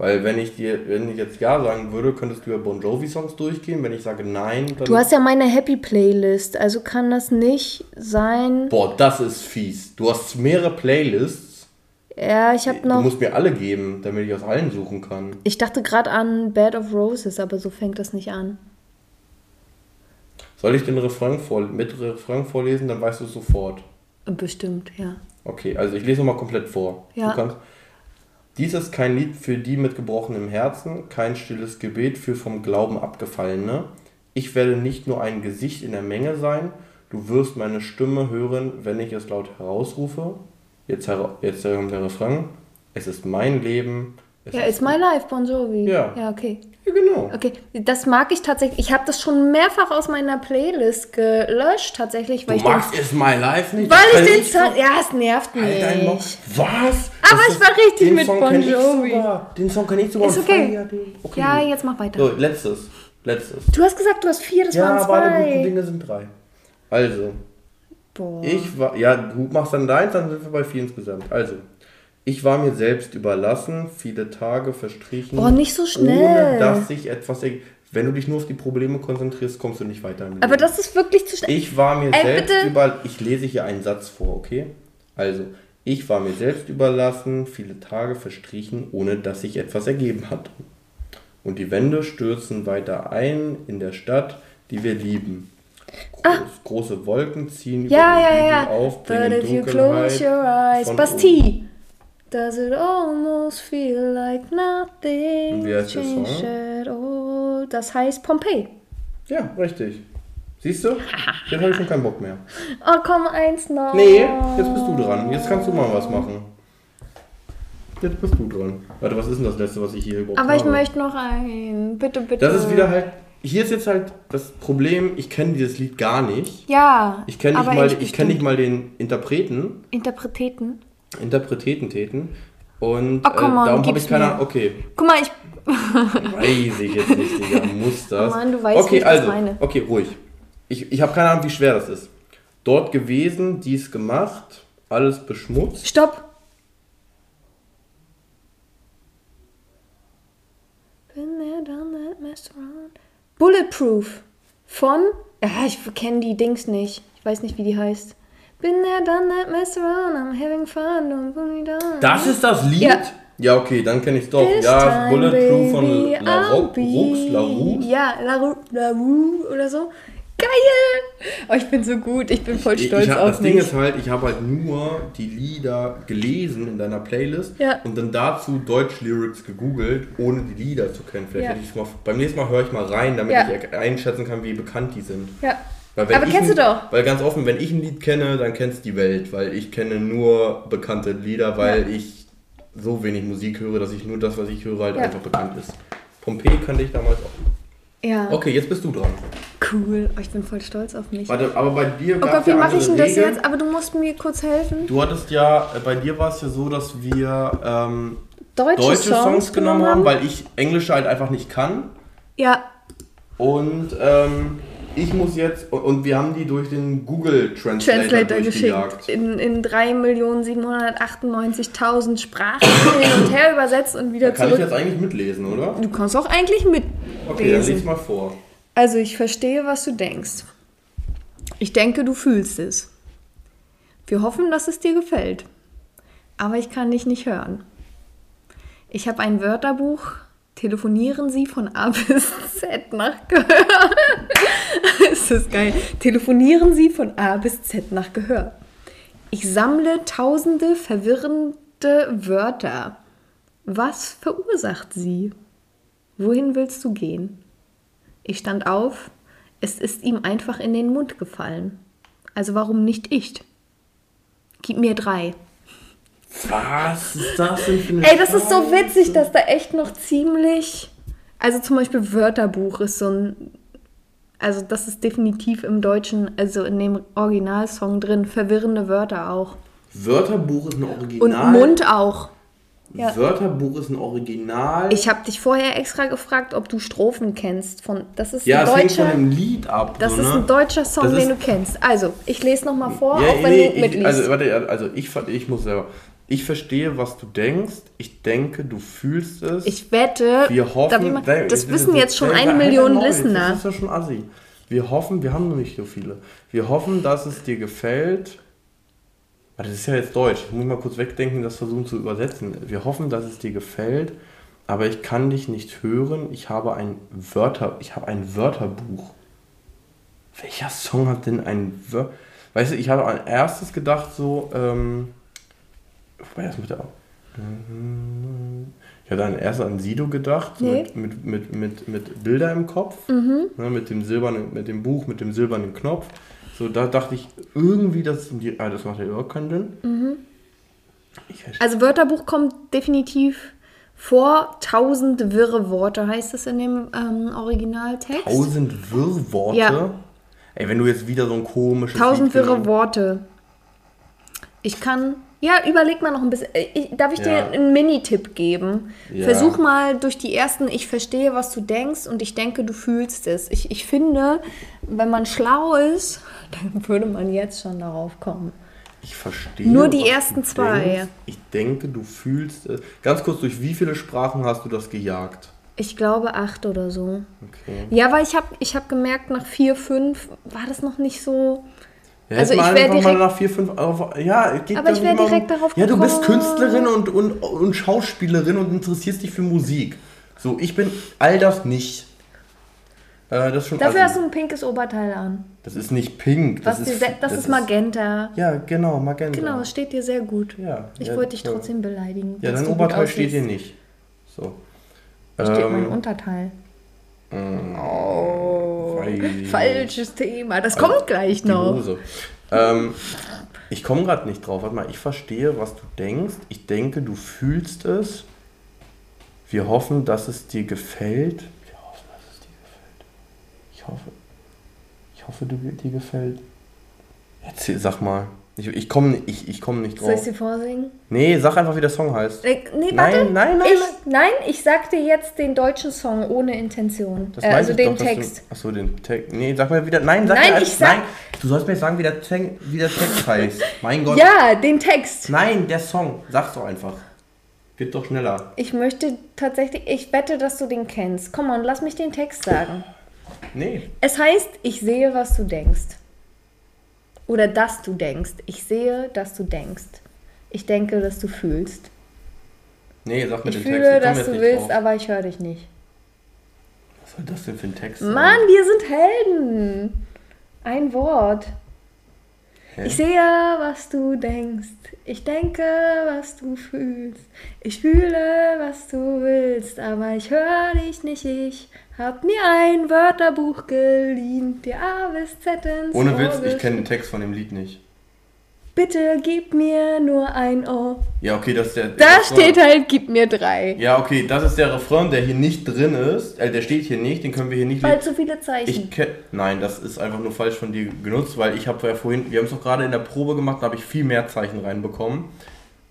Weil wenn ich dir, wenn ich jetzt Ja sagen würde, könntest du ja Bon Jovi-Songs durchgehen. Wenn ich sage Nein, dann. Du hast ja meine Happy Playlist, also kann das nicht sein. Boah, das ist fies. Du hast mehrere Playlists. Ja, ich habe noch. Du musst mir alle geben, damit ich aus allen suchen kann. Ich dachte gerade an Bed of Roses, aber so fängt das nicht an. Soll ich den Refrain vor, mit Refrain vorlesen, dann weißt du es sofort. Bestimmt, ja. Okay, also ich lese nochmal komplett vor. Ja. Kannst, dies ist kein Lied für die mit gebrochenem Herzen, kein stilles Gebet für vom Glauben abgefallene. Ich werde nicht nur ein Gesicht in der Menge sein, du wirst meine Stimme hören, wenn ich es laut herausrufe. Jetzt, jetzt kommt der Refrain. Es ist mein Leben. Es ja, ist my life, Bon Jovi. Ja. Ja, okay. Ja, genau. Okay, das mag ich tatsächlich. Ich habe das schon mehrfach aus meiner Playlist gelöscht, tatsächlich. Weil du ich magst Is My Life nicht? Weil ich den Song... Ja, es nervt mich. Alter, was? Aber ich war richtig mit Song Bon Jovi. Den Song kann ich sogar. Ist okay. okay. Ja, jetzt mach weiter. So, letztes. Letztes. Du hast gesagt, du hast vier, das ja, waren zwei. Ja, aber die guten Dinge sind drei. Also. Boah. Ich war... Ja, du machst dann deins, dann sind wir bei vier insgesamt. Also. Ich war mir selbst überlassen, viele Tage verstrichen. Oh, nicht so schnell. Ohne dass sich etwas. Wenn du dich nur auf die Probleme konzentrierst, kommst du nicht weiter. Aber das ist wirklich zu schnell. Ich war mir Ey, selbst überlassen. Ich lese hier einen Satz vor, okay? Also, ich war mir selbst überlassen, viele Tage verstrichen, ohne dass sich etwas ergeben hat. Und die Wände stürzen weiter ein in der Stadt, die wir lieben. Groß, ah. Große Wolken ziehen ja, über ja, ja. auf, bringen But if you close your eyes. Bastille. Does it almost feel like nothing Wie heißt changed at all? Das heißt Pompeii. Ja, richtig. Siehst du? Jetzt habe ich schon keinen Bock mehr. Oh, komm, eins noch. Nee, jetzt bist du dran. Jetzt kannst du mal was machen. Jetzt bist du dran. Warte, was ist denn das letzte, was ich hier überhaupt Aber habe? ich möchte noch ein. Bitte, bitte. Das ist wieder halt. Hier ist jetzt halt das Problem, ich kenne dieses Lied gar nicht. Ja. Ich kenne nicht, mal, ich kenn nicht mal den Interpreten. Interpreteten? Interpreteten täten. Und oh, äh, darum habe ich keine Ahnung. Okay. Guck mal, ich. weiß ich jetzt nicht, Digga. Muss das? Mann, du weißt, okay, wie ich also, das meine. Okay, ruhig. Ich, ich habe keine Ahnung, wie schwer das ist. Dort gewesen, dies gemacht, alles beschmutzt. Stopp! Been there, done that, messed around. Bulletproof von. Ah, ich kenne die Dings nicht. Ich weiß nicht, wie die heißt. Been there, done that, mess around, I'm having fun, don't put me down. Das ist das Lied? Ja, ja okay, dann kenne ich es doch. This ja, Bulletproof von La Roux, La Roux. Ja, La Roux, La Roux oder so. Geil! Oh, ich bin so gut, ich bin voll stolz ich, ich hab, auf das mich. Das Ding ist halt, ich habe halt nur die Lieder gelesen in deiner Playlist ja. und dann dazu Deutsch-Lyrics gegoogelt, ohne die Lieder zu kennen. Vielleicht ja. hätte ich mal, beim nächsten Mal höre ich mal rein, damit ja. ich einschätzen kann, wie bekannt die sind. Ja. Aber kennst ein, du doch. Weil ganz offen, wenn ich ein Lied kenne, dann kennst die Welt, weil ich kenne nur bekannte Lieder, weil ich so wenig Musik höre, dass ich nur das, was ich höre, halt einfach bekannt ist. Pompeii kannte ich damals auch. Ja. Okay, jetzt bist du dran. Cool, oh, ich bin voll stolz auf mich. Warte, aber bei dir Oh Gott, wie mache ich denn das Regeln. jetzt? Aber du musst mir kurz helfen. Du hattest ja, äh, bei dir war es ja so, dass wir ähm, deutsche, deutsche, Songs, Songs genommen haben, weil ich Englische halt einfach nicht kann. Ja. Und ähm, ich muss jetzt, und wir haben die durch den Google Translator, Translator geschickt. In, in 3.798.000 Sprachen hin und her übersetzt und wieder da kann zurück. Kann ich jetzt eigentlich mitlesen, oder? Du kannst auch eigentlich mitlesen. Okay, dann lies mal vor. Also ich verstehe, was du denkst. Ich denke, du fühlst es. Wir hoffen, dass es dir gefällt. Aber ich kann dich nicht hören. Ich habe ein Wörterbuch. Telefonieren Sie von A bis Z nach Gehör. ist das geil. Telefonieren Sie von A bis Z nach Gehör. Ich sammle tausende verwirrende Wörter. Was verursacht sie? Wohin willst du gehen? Ich stand auf. Es ist ihm einfach in den Mund gefallen. Also warum nicht ich? Gib mir drei. Was ist das denn für eine Ey, das ist so witzig, dass da echt noch ziemlich. Also zum Beispiel Wörterbuch ist so ein. Also das ist definitiv im Deutschen, also in dem Originalsong drin, verwirrende Wörter auch. Wörterbuch ist ein Original. Und Mund auch. Ja. Wörterbuch ist ein Original. Ich habe dich vorher extra gefragt, ob du Strophen kennst. Von, das ist ja, ein deutscher, das hängt von Lied ab. Das so, ist ein deutscher Song, den du kennst. Also, ich lese nochmal vor, ja, auch wenn nee, du mitliest. Also, warte, also ich, ich muss selber. Ich verstehe, was du denkst. Ich denke, du fühlst es. Ich wette, wir hoffen, mal, das, das wissen jetzt schon eine Million Listener. Das ist ja schon assi. Wir hoffen, wir haben noch nicht so viele. Wir hoffen, dass es dir gefällt. Das ist ja jetzt Deutsch. Ich muss mal kurz wegdenken, das versuchen zu übersetzen. Wir hoffen, dass es dir gefällt, aber ich kann dich nicht hören. Ich habe ein Wörter, ich habe ein Wörterbuch. Welcher Song hat denn ein Wörter? Weißt du, ich habe als erstes gedacht so, ähm, wobei das mit der ich hatte erst an Sido gedacht, nee. mit, mit, mit, mit, mit Bilder im Kopf, mhm. ne, mit dem silbernen, mit dem Buch, mit dem silbernen Knopf. So, da dachte ich irgendwie, dass die, ah, das macht ja überhaupt keinen Sinn. Mhm. Also Wörterbuch kommt definitiv vor. Tausend wirre Worte heißt es in dem ähm, Originaltext. Tausend wirre Worte? Ja. Ey, wenn du jetzt wieder so ein komisches... Tausend wirre. Worte. Ich kann... Ja, überleg mal noch ein bisschen. Äh, ich, darf ich ja. dir einen Mini-Tipp geben? Ja. Versuch mal durch die ersten, ich verstehe, was du denkst und ich denke, du fühlst es. Ich, ich finde, wenn man schlau ist, dann würde man jetzt schon darauf kommen. Ich verstehe. Nur die ersten zwei. Denkst. Ich denke, du fühlst es. Ganz kurz, durch wie viele Sprachen hast du das gejagt? Ich glaube acht oder so. Okay. Ja, weil ich habe ich hab gemerkt, nach vier, fünf war das noch nicht so. Ja, also ich wäre direkt mal nach vier, fünf, ja, geht aber ich wäre direkt darauf Ja, du bist Künstlerin und, und, und Schauspielerin und interessierst dich für Musik. So, ich bin all das nicht. Äh, das schon Dafür assi. hast du ein pinkes Oberteil an. Das ist nicht pink. Das, ist, das, das ist Magenta. ja, genau, Magenta. Genau, das steht dir sehr gut. Ja, ich ja, wollte dich trotzdem beleidigen. Ja, dein Oberteil steht dir nicht. So. Da ähm, steht mein Unterteil. Oh, falsches Thema. Das also, kommt gleich noch. Ähm, ich komme gerade nicht drauf. Warte mal, ich verstehe, was du denkst. Ich denke, du fühlst es. Wir hoffen, dass es dir gefällt. Ich hoffe, ich hoffe, du, dir gefällt. Erzähl, sag mal. Ich, ich komme ich, ich komm nicht drauf. Soll ich sie vorsingen? Nee, sag einfach, wie der Song heißt. Äh, nee, warte. Nein, nein, nein. Ich, nein, ich sag dir jetzt den deutschen Song ohne Intention. Äh, also den doch, Text. Du, achso, den Text. Nee, sag mir wieder. Nein, sag nein, mir. Ich sag, nein, du sollst mir sagen, wie der, wie der Text heißt. Mein Gott. Ja, den Text. Nein, der Song. Sag's doch einfach. Geht doch schneller. Ich möchte tatsächlich, ich wette, dass du den kennst. Komm on, lass mich den Text sagen. Nee. Es heißt, ich sehe, was du denkst. Oder dass du denkst. Ich sehe, dass du denkst. Ich denke, dass du fühlst. Nee, sag mir ich den fühle, Text. Ich dass du willst, drauf. aber ich höre dich nicht. Was soll das denn für ein Text sein? Mann, wir sind Helden. Ein Wort. Hä? Ich sehe, was du denkst. Ich denke, was du fühlst. Ich fühle, was du willst. Aber ich höre dich nicht. Ich hab mir ein Wörterbuch geliehen. Die A bis Z ins Ohne Witz, ich kenne den Text von dem Lied nicht. Bitte gib mir nur ein O. Ja, okay, das ist der. Da Refrain. steht halt, gib mir drei. Ja, okay, das ist der Refrain, der hier nicht drin ist. Äh, der steht hier nicht, den können wir hier nicht. Weil zu viele Zeichen. Ich Nein, das ist einfach nur falsch von dir genutzt, weil ich habe ja vorhin, wir haben es doch gerade in der Probe gemacht, da habe ich viel mehr Zeichen reinbekommen.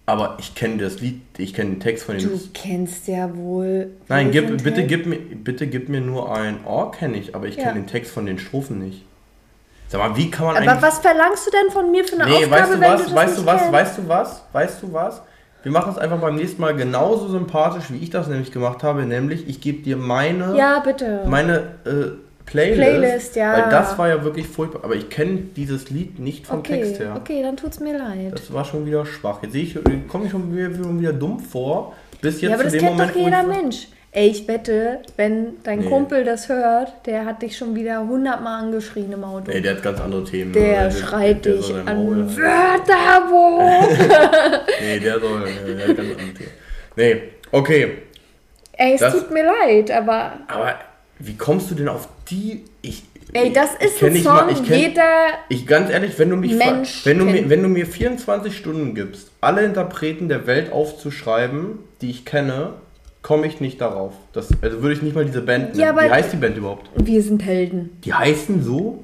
Aber ich kenne das Lied, ich kenne den Text von dem. Du kennst ja wohl. Nein, gib, bitte, gib mir, bitte gib mir nur ein O, kenne ich, aber ich kenne ja. den Text von den Strophen nicht. Sag mal, wie kann man Aber was verlangst du denn von mir für eine nee, Aufgabe, weißt du was, du weißt du was, kennst? weißt du was, weißt du was? Wir machen es einfach beim nächsten Mal genauso sympathisch, wie ich das nämlich gemacht habe, nämlich ich gebe dir meine Ja, bitte. meine äh, Playlist, Playlist, ja. Weil das war ja wirklich furchtbar, aber ich kenne dieses Lied nicht vom okay, Text her. Okay, dann tut's mir leid. Das war schon wieder schwach. Jetzt sehe ich komme ich schon wieder, wieder dumm vor, bis jetzt ja, aber das kennt Moment, doch jeder Mensch. Ey, ich wette, wenn dein nee. Kumpel das hört, der hat dich schon wieder hundertmal angeschrien im Auto. Nee, der hat ganz andere Themen. Der also, schreit der, der dich an Wörterbuch. nee, der soll, der hat ganz andere Themen. Nee, okay. Ey, es das, tut mir leid, aber... Aber wie kommst du denn auf die... Ich, Ey, das ist ein Song, mal, ich kenn, jeder Ich ganz ehrlich, wenn du mich Mensch wenn du mir wenn du mir 24 Stunden gibst, alle Interpreten der Welt aufzuschreiben, die ich kenne, komme ich nicht darauf. Das, also würde ich nicht mal diese Band nennen. Ja, Wie heißt die Band überhaupt? Wir sind Helden. Die heißen so?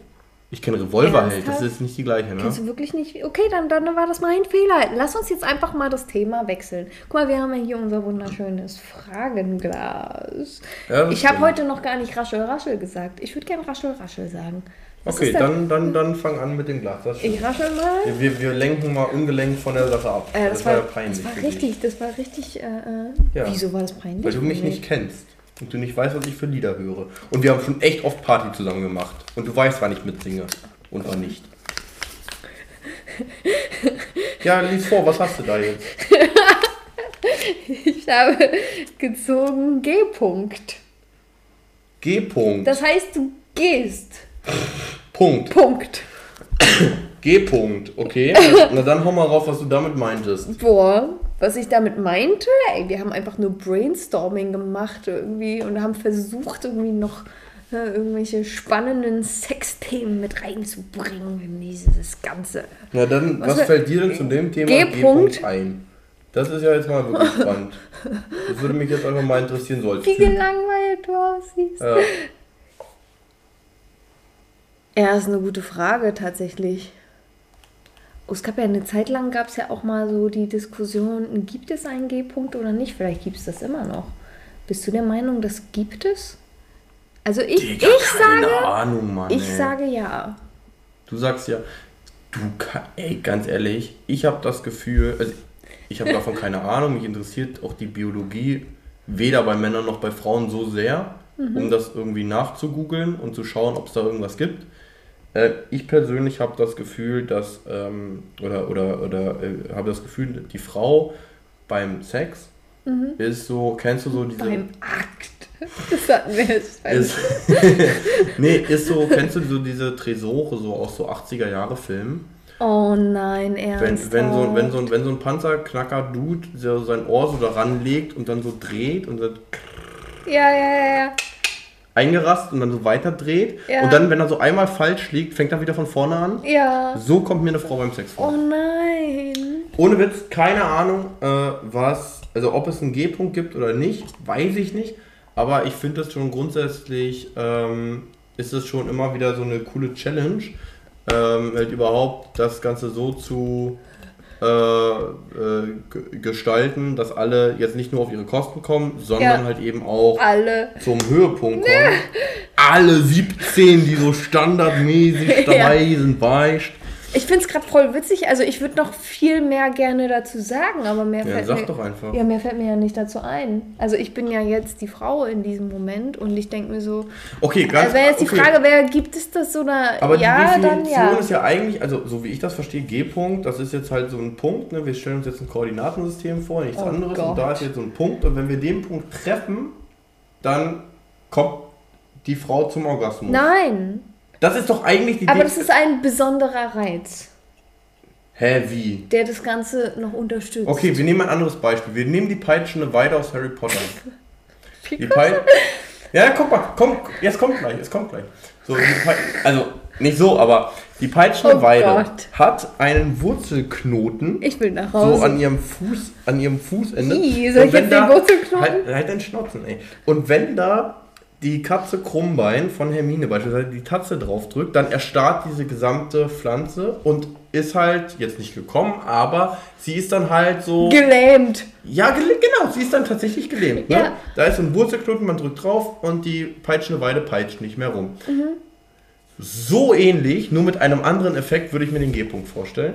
Ich kenne Revolverheld, das ist nicht die gleiche, ne? Kennst du wirklich nicht? Okay, dann, dann war das mein Fehler. Lass uns jetzt einfach mal das Thema wechseln. Guck mal, wir haben ja hier unser wunderschönes Fragenglas. Ja, ich habe heute noch gar nicht Raschel Raschel gesagt. Ich würde gerne Raschel Raschel sagen. Was okay, dann, dann, dann fang an mit dem Glas. ich raschel mal. Wir, wir, lenken mal ungelenkt von der Sache ab. Äh, das, das, war, ja peinlich. Das war richtig, das war richtig. Äh, äh, ja. Wieso war das peinlich? Weil du mich nicht kennst und du nicht weißt, was ich für Lieder höre. Und wir haben schon echt oft Party zusammen gemacht. Und du weißt, wann ich mitsinge und wann nicht. Ja, lies vor, was hast du da jetzt? ich habe gezogen G-Punkt. G-Punkt. Das heißt, du gehst. Punkt. Punkt. G-Punkt, okay. Na dann hau mal rauf, was du damit meintest. Boah, was ich damit meinte? Ey, wir haben einfach nur Brainstorming gemacht irgendwie und haben versucht, irgendwie noch äh, irgendwelche spannenden Sexthemen mit reinzubringen in dieses Ganze. Na dann, was, was fällt dir denn zu dem Thema G-Punkt ein? Das ist ja jetzt mal wirklich spannend. Das würde mich jetzt einfach mal interessieren sollte. Wie gelangweilt du aussiehst. Ja. Ja, ist eine gute Frage tatsächlich. Es gab ja eine Zeit lang, gab es ja auch mal so die Diskussion, gibt es einen G-Punkt oder nicht? Vielleicht gibt es das immer noch. Bist du der Meinung, das gibt es? Also ich, Digga, ich sage, Ahnung, Mann, ich ey. sage ja. Du sagst ja, du, ey, ganz ehrlich, ich habe das Gefühl, also ich habe davon keine Ahnung, mich interessiert auch die Biologie weder bei Männern noch bei Frauen so sehr, mhm. um das irgendwie nachzugoogeln und zu schauen, ob es da irgendwas gibt. Äh, ich persönlich habe das Gefühl, dass, ähm, oder, oder, oder äh, habe das Gefühl, die Frau beim Sex mhm. ist so, kennst du so diese. Beim Akt. Das hatten wir jetzt. Ist, nee, ist so, kennst du so diese Tresore so aus so 80er Jahre Filmen? Oh nein, ernsthaft. Wenn, wenn, so, wenn, so, wenn so ein Panzerknacker-Dude so sein Ohr so daran legt und dann so dreht und dann. Ja, ja, ja, ja eingerast und dann so weiter dreht. Ja. Und dann, wenn er so einmal falsch liegt, fängt er wieder von vorne an. Ja. So kommt mir eine Frau beim Sex vor. Oh nein. Ohne Witz, keine Ahnung, äh, was, also ob es einen G-Punkt gibt oder nicht, weiß ich nicht. Aber ich finde das schon grundsätzlich, ähm, ist es schon immer wieder so eine coole Challenge, ähm, halt überhaupt das Ganze so zu äh, äh, gestalten, dass alle jetzt nicht nur auf ihre Kosten kommen, sondern ja. halt eben auch alle. zum Höhepunkt kommen. alle 17, die so standardmäßig dabei ja. sind, weißt. Ich finde es gerade voll witzig. Also ich würde noch viel mehr gerne dazu sagen, aber mehr ja, fällt sag mir, doch einfach. Ja, mehr fällt mir ja nicht dazu ein. Also ich bin ja jetzt die Frau in diesem Moment und ich denke mir so. Okay, ganz. Also wäre jetzt die okay. Frage, wer gibt es das oder aber ja, die Definition dann ja. ist ja eigentlich, also so wie ich das verstehe, G-Punkt, das ist jetzt halt so ein Punkt. Ne? Wir stellen uns jetzt ein Koordinatensystem vor, nichts oh anderes. Gott. Und da ist jetzt so ein Punkt und wenn wir den Punkt treffen, dann kommt die Frau zum Orgasmus. Nein. Das ist doch eigentlich die. Aber das ist ein besonderer Reiz. Hä, wie? Der das Ganze noch unterstützt. Okay, wir nehmen ein anderes Beispiel. Wir nehmen die peitschende Weide aus Harry Potter. die Pei ja, guck mal, komm, jetzt kommt gleich, es kommt gleich. So, also, nicht so, aber die peitschende oh Weide Gott. hat einen Wurzelknoten. Ich will nach Hause. So an ihrem Fuß, an ihrem Fußende. Wie, soll ich jetzt den Wurzelknoten? Halt, halt den Schnotzen, ey. Und wenn da die Katze Krummbein von Hermine beispielsweise die Tatze drauf drückt, dann erstarrt diese gesamte Pflanze und ist halt jetzt nicht gekommen, aber sie ist dann halt so. Gelähmt. Ja, gel genau, sie ist dann tatsächlich gelähmt. Ne? Ja. Da ist so ein Wurzelknoten, man drückt drauf und die peitschende Weide peitscht nicht mehr rum. Mhm. So ähnlich, nur mit einem anderen Effekt würde ich mir den G-Punkt vorstellen.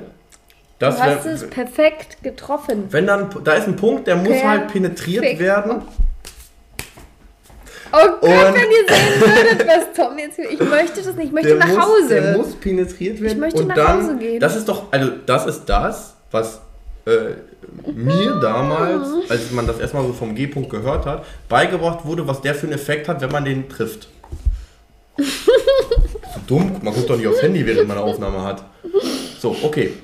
Das du hast wär, es perfekt getroffen. Wenn dann, da ist ein Punkt, der muss halt penetriert werden. Oh. Oh Gott, und wenn ihr sehen würdet, was Tom jetzt will. Ich möchte das nicht, ich möchte nach muss, Hause. Der muss penetriert werden. Ich möchte und nach dann, Hause gehen. Das ist doch, also das ist das, was äh, mir damals, als man das erstmal so vom G-Punkt gehört hat, beigebracht wurde, was der für einen Effekt hat, wenn man den trifft. so dumm, man guckt doch nicht aufs Handy, während man eine Aufnahme hat. So, okay.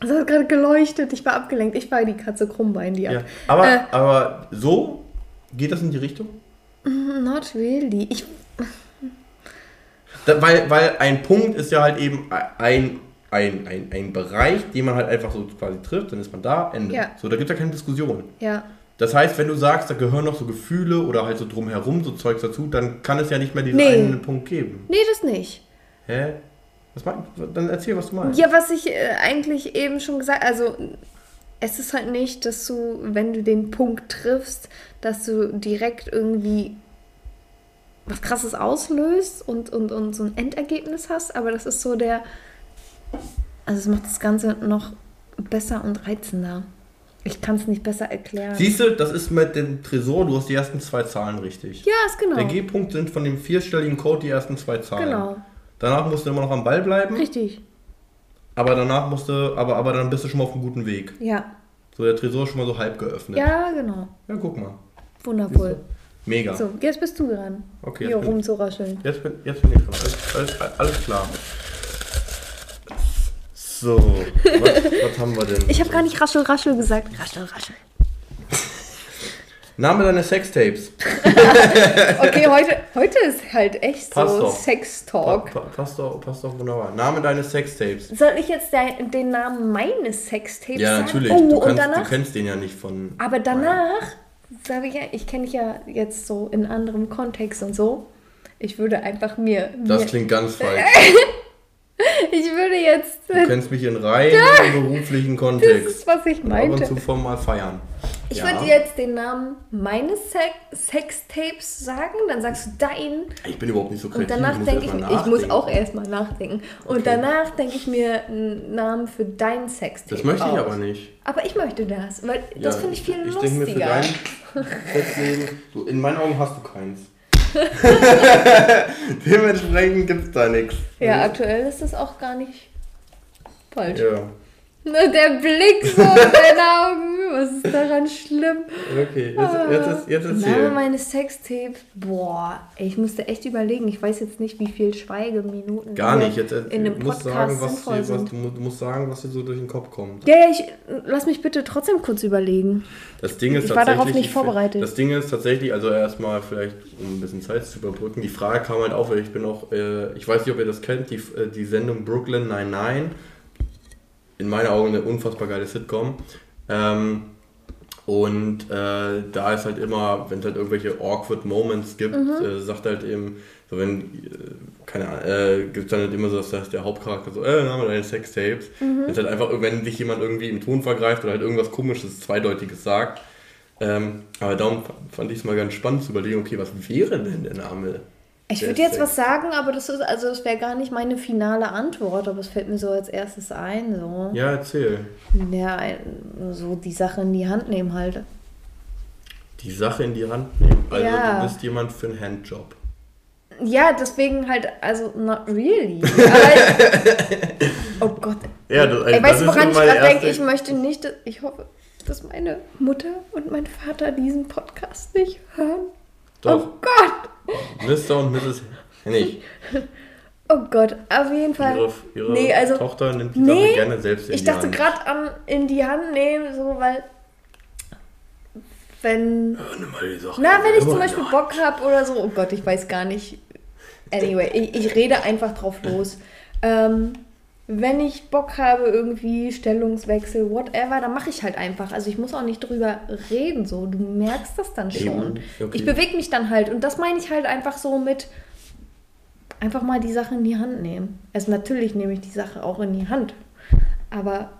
Das hat gerade geleuchtet, ich war abgelenkt. Ich war die Katze Krummbein, die ja. Aber, äh, aber so geht das in die Richtung? Not really. Ich. Da, weil, weil ein Punkt ist ja halt eben ein, ein, ein, ein Bereich, den man halt einfach so quasi trifft, dann ist man da, Ende. Ja. So, da gibt es ja keine Diskussion. Ja. Das heißt, wenn du sagst, da gehören noch so Gefühle oder halt so drumherum so Zeugs dazu, dann kann es ja nicht mehr diesen nee. einen Punkt geben. Nee, das nicht. Hä? Was mein, dann erzähl, was du meinst. Ja, was ich äh, eigentlich eben schon gesagt also es ist halt nicht, dass du, wenn du den Punkt triffst, dass du direkt irgendwie was krasses auslöst und, und, und so ein Endergebnis hast, aber das ist so der, also es macht das Ganze noch besser und reizender. Ich kann es nicht besser erklären. Siehst du, das ist mit dem Tresor, du hast die ersten zwei Zahlen richtig. Ja, ist genau. Der G-Punkt sind von dem vierstelligen Code die ersten zwei Zahlen. Genau. Danach musst du immer noch am Ball bleiben. Richtig. Aber danach musst du, aber, aber dann bist du schon mal auf einem guten Weg. Ja. So, der Tresor ist schon mal so halb geöffnet. Ja, genau. Ja, guck mal. Wundervoll. Mega. So, jetzt bist du dran. Okay. Hier rumzurascheln. Jetzt bin, jetzt bin ich dran. Alles, alles, alles klar. So, was, was haben wir denn? Ich habe gar nicht raschel, raschel gesagt. Raschel, raschel. Name deines Sextapes. okay, heute, heute ist halt echt passt so Sex-Talk. Pa, pa, passt, doch, passt doch wunderbar. Name deines Sextapes. Soll ich jetzt den, den Namen meines Sextapes ja, sagen? Ja, natürlich. Oh, du, kannst, danach, du kennst den ja nicht von... Aber danach, sage ich ja, ich kenne dich ja jetzt so in anderem Kontext und so. Ich würde einfach mir... Das mir, klingt ganz falsch. Ich würde jetzt. Du kennst mich in rein beruflichen Kontext. Das ist, was ich meinte. Ab und zu mal feiern. Ich ja. würde jetzt den Namen meines Sextapes sagen, dann sagst du deinen. Ich bin überhaupt nicht so kreativ. Und danach denke ich, ich muss auch erstmal nachdenken. Und okay. danach denke ich mir einen Namen für dein Sextape. Das möchte ich aber nicht. Aber ich möchte das, weil ja, das finde ich viel ich lustiger. Ich denke mir für dein Sexleben, du, in meinen Augen hast du keins. Dementsprechend gibt es da nichts. Ja, aktuell ist das auch gar nicht falsch. Ja. Der Blick so in deinen Augen, was ist daran schlimm? Okay, jetzt, jetzt, jetzt, jetzt erzähl. Name meines Sextapes, boah, ich musste echt überlegen. Ich weiß jetzt nicht, wie viel Schweigeminuten Gar nicht, jetzt in einem Podcast sagen, was dir, was, du, musst sagen, was dir so durch den Kopf kommt. Ja, ja, ich, lass mich bitte trotzdem kurz überlegen. Das Ding ist ich war darauf nicht vorbereitet. Das Ding ist tatsächlich, also erstmal vielleicht, um ein bisschen Zeit zu überbrücken, die Frage kam halt auf, weil ich bin auch, äh, ich weiß nicht, ob ihr das kennt, die, äh, die Sendung Brooklyn 99 in meinen Augen eine unfassbar geile Sitcom. Ähm, und äh, da ist halt immer, wenn es halt irgendwelche awkward Moments gibt, mhm. äh, sagt halt eben, so wenn, äh, keine Ahnung, äh, gibt es dann halt immer so, dass das der Hauptcharakter so, äh, haben wir deine Sextapes. Mhm. Wenn halt einfach, wenn dich jemand irgendwie im Ton vergreift oder halt irgendwas komisches, zweideutiges sagt. Ähm, aber darum fand ich es mal ganz spannend zu überlegen, okay, was wäre denn der Name Ich würde jetzt was sagen, aber das ist, also das wäre gar nicht meine finale Antwort, aber es fällt mir so als erstes ein. So. Ja, erzähl. Ja, so die Sache in die Hand nehmen halt. Die Sache in die Hand nehmen? Also ja. du bist jemand für einen Handjob. Ja, deswegen halt, also not really. oh Gott. Ja, das, Ey, weißt du, woran ich gerade denke? Ich möchte nicht, ich hoffe, dass meine Mutter und mein Vater diesen Podcast nicht hören. Doch. Oh Gott. Mr. und Mrs. Hennig. Oh Gott, auf jeden Fall. Ihre, ihre nee, also, Tochter nimmt die nee, Sache gerne selbst in ich die Hand. Ich dachte gerade an in die Hand nehmen, so, weil wenn. Ja, na, wenn ich zum Beispiel Bock habe oder so, oh Gott, ich weiß gar nicht. Anyway, ich, ich rede einfach drauf los. Ähm, wenn ich Bock habe, irgendwie Stellungswechsel, whatever, dann mache ich halt einfach. Also ich muss auch nicht drüber reden, so. Du merkst das dann schon. Okay. Ich bewege mich dann halt. Und das meine ich halt einfach so mit einfach mal die Sache in die Hand nehmen. Also natürlich nehme ich die Sache auch in die Hand. Aber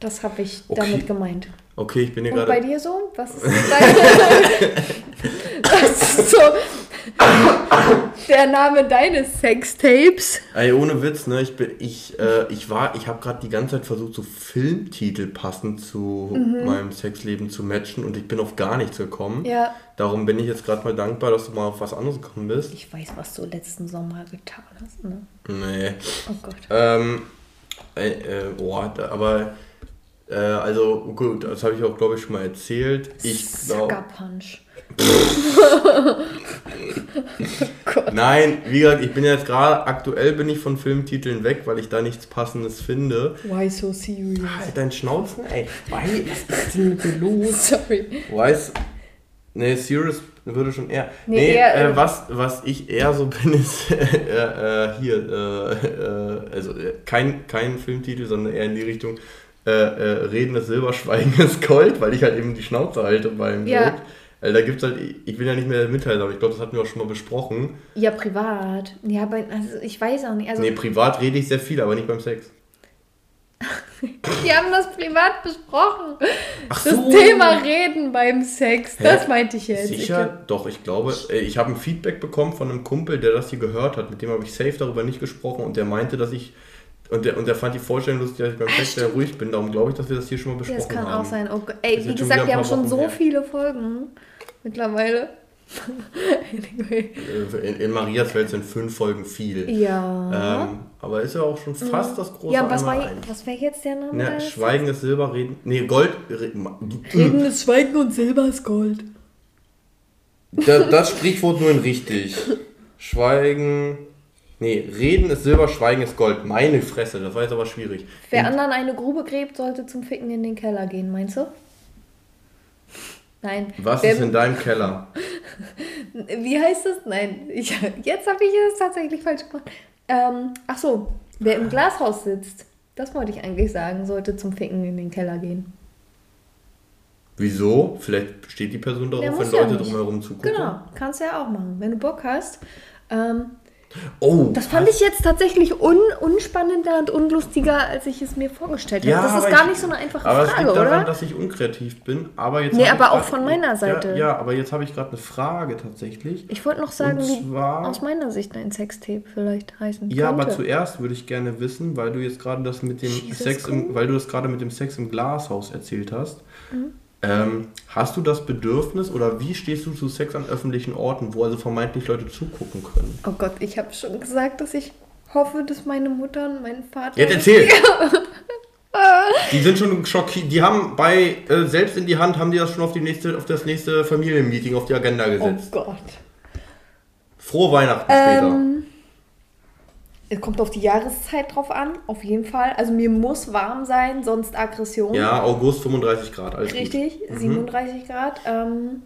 das habe ich okay. damit gemeint. Okay, ich bin hier gerade. Bei dir so? Was ist dein. Was ist so der Name deines Sextapes? Ey, ohne Witz, ne? Ich bin, ich, äh, ich war, ich habe gerade die ganze Zeit versucht, so Filmtitel passend zu mhm. meinem Sexleben zu matchen und ich bin auf gar nichts gekommen. Ja. Darum bin ich jetzt gerade mal dankbar, dass du mal auf was anderes gekommen bist. Ich weiß, was du letzten Sommer getan hast, ne? Nee. Oh Gott. Ähm, äh, äh, boah, aber äh, also gut, das habe ich auch, glaube ich, schon mal erzählt. Ich glaube. Punch. Nein, wie gesagt, ich bin jetzt gerade, aktuell bin ich von Filmtiteln weg, weil ich da nichts Passendes finde. Why so serious? Halt dein Schnauzen, ey. Why, was ist denn mit dir los? Sorry. Why Ne, serious würde schon eher. Nee, nee eher, äh, was, was ich eher so bin, ist äh, äh, hier, äh, äh, also äh, kein, kein Filmtitel, sondern eher in die Richtung Reden ist Silber, Schweigen ist Gold, weil ich halt eben die Schnauze halte beim ja. Joke. Weil da gibt es halt, ich will ja nicht mehr der Mitteilung, aber ich glaube, das hatten wir auch schon mal besprochen. Ja, privat. Ja, aber also ich weiß auch nicht. Also nee, privat rede ich sehr viel, aber nicht beim Sex. Wir haben das privat besprochen. Ach das so. Thema Reden beim Sex, Hä? das meinte ich jetzt. Sicher? Ich Doch, ich glaube, äh, ich habe ein Feedback bekommen von einem Kumpel, der das hier gehört hat. Mit dem habe ich safe darüber nicht gesprochen und der meinte, dass ich und der, und der fand die Vorstellung lustig, dass ich beim Sex sehr ruhig bin. Darum glaube ich, dass wir das hier schon mal besprochen haben. Das kann haben. auch sein. Oh, ey, wie gesagt, wir haben schon so her. viele Folgen mittlerweile. anyway. Äh, in, in, Marias Welt sind fünf Folgen viel. Ja. Ähm, aber ist ja auch schon fast ja. das große Ja, was, war, was wäre jetzt der Name? Ja, Schweigen ist Silber, Reden. Nee, Gold. Reden, reden ist Schweigen und Silber ist Gold. Das, das Sprichwort nur in richtig. Schweigen. Nee, Reden ist Silber, Schweigen ist Gold. Meine Fresse, das war jetzt aber schwierig. Wer und anderen eine Grube gräbt, sollte zum Ficken in den Keller gehen, meinst du? Nein. Was wer, ist in deinem Keller? Wie heißt das? Nein, ich, jetzt habe ich es tatsächlich falsch gemacht. Ähm, ach so, wer im Glashaus sitzt, das wollte ich eigentlich sagen, sollte zum Ficken in den Keller gehen. Wieso? Vielleicht steht die Person darauf, wenn Leute ja drumherum zugucken. Genau, kannst du ja auch machen. Wenn du Bock hast, ähm, Oh, das fand ich jetzt tatsächlich un unspannender und unlustiger, als ich es mir vorgestellt ja, habe. Das ist gar ich, nicht so eine einfache aber Frage, es liegt daran, dass ich unkreativ bin. Aber jetzt nee, aber auch grad, von meiner Seite. Ja, ja aber jetzt habe ich gerade eine Frage tatsächlich. Ich wollte noch sagen, zwar, wie aus meiner Sicht ein Sextape vielleicht heißen Ja, könnte. aber zuerst würde ich gerne wissen, weil du jetzt gerade das mit dem Jesus Sex im, weil du das gerade mit dem Sex im Glashaus erzählt hast. Mhm. Ähm, hast du das Bedürfnis oder wie stehst du zu Sex an öffentlichen Orten, wo also vermeintlich Leute zugucken können? Oh Gott, ich habe schon gesagt, dass ich hoffe, dass meine Mutter und mein Vater. Jetzt erzähl! die sind schon schockiert. Die haben bei äh, selbst in die Hand haben die das schon auf die nächste, auf das nächste Familienmeeting auf die Agenda gesetzt. Oh Gott. Frohe Weihnachten ähm, später. Es kommt auf die Jahreszeit drauf an, auf jeden Fall. Also mir muss warm sein, sonst Aggression. Ja, August 35 Grad, alles Richtig, gut. 37 mhm. Grad. Ähm,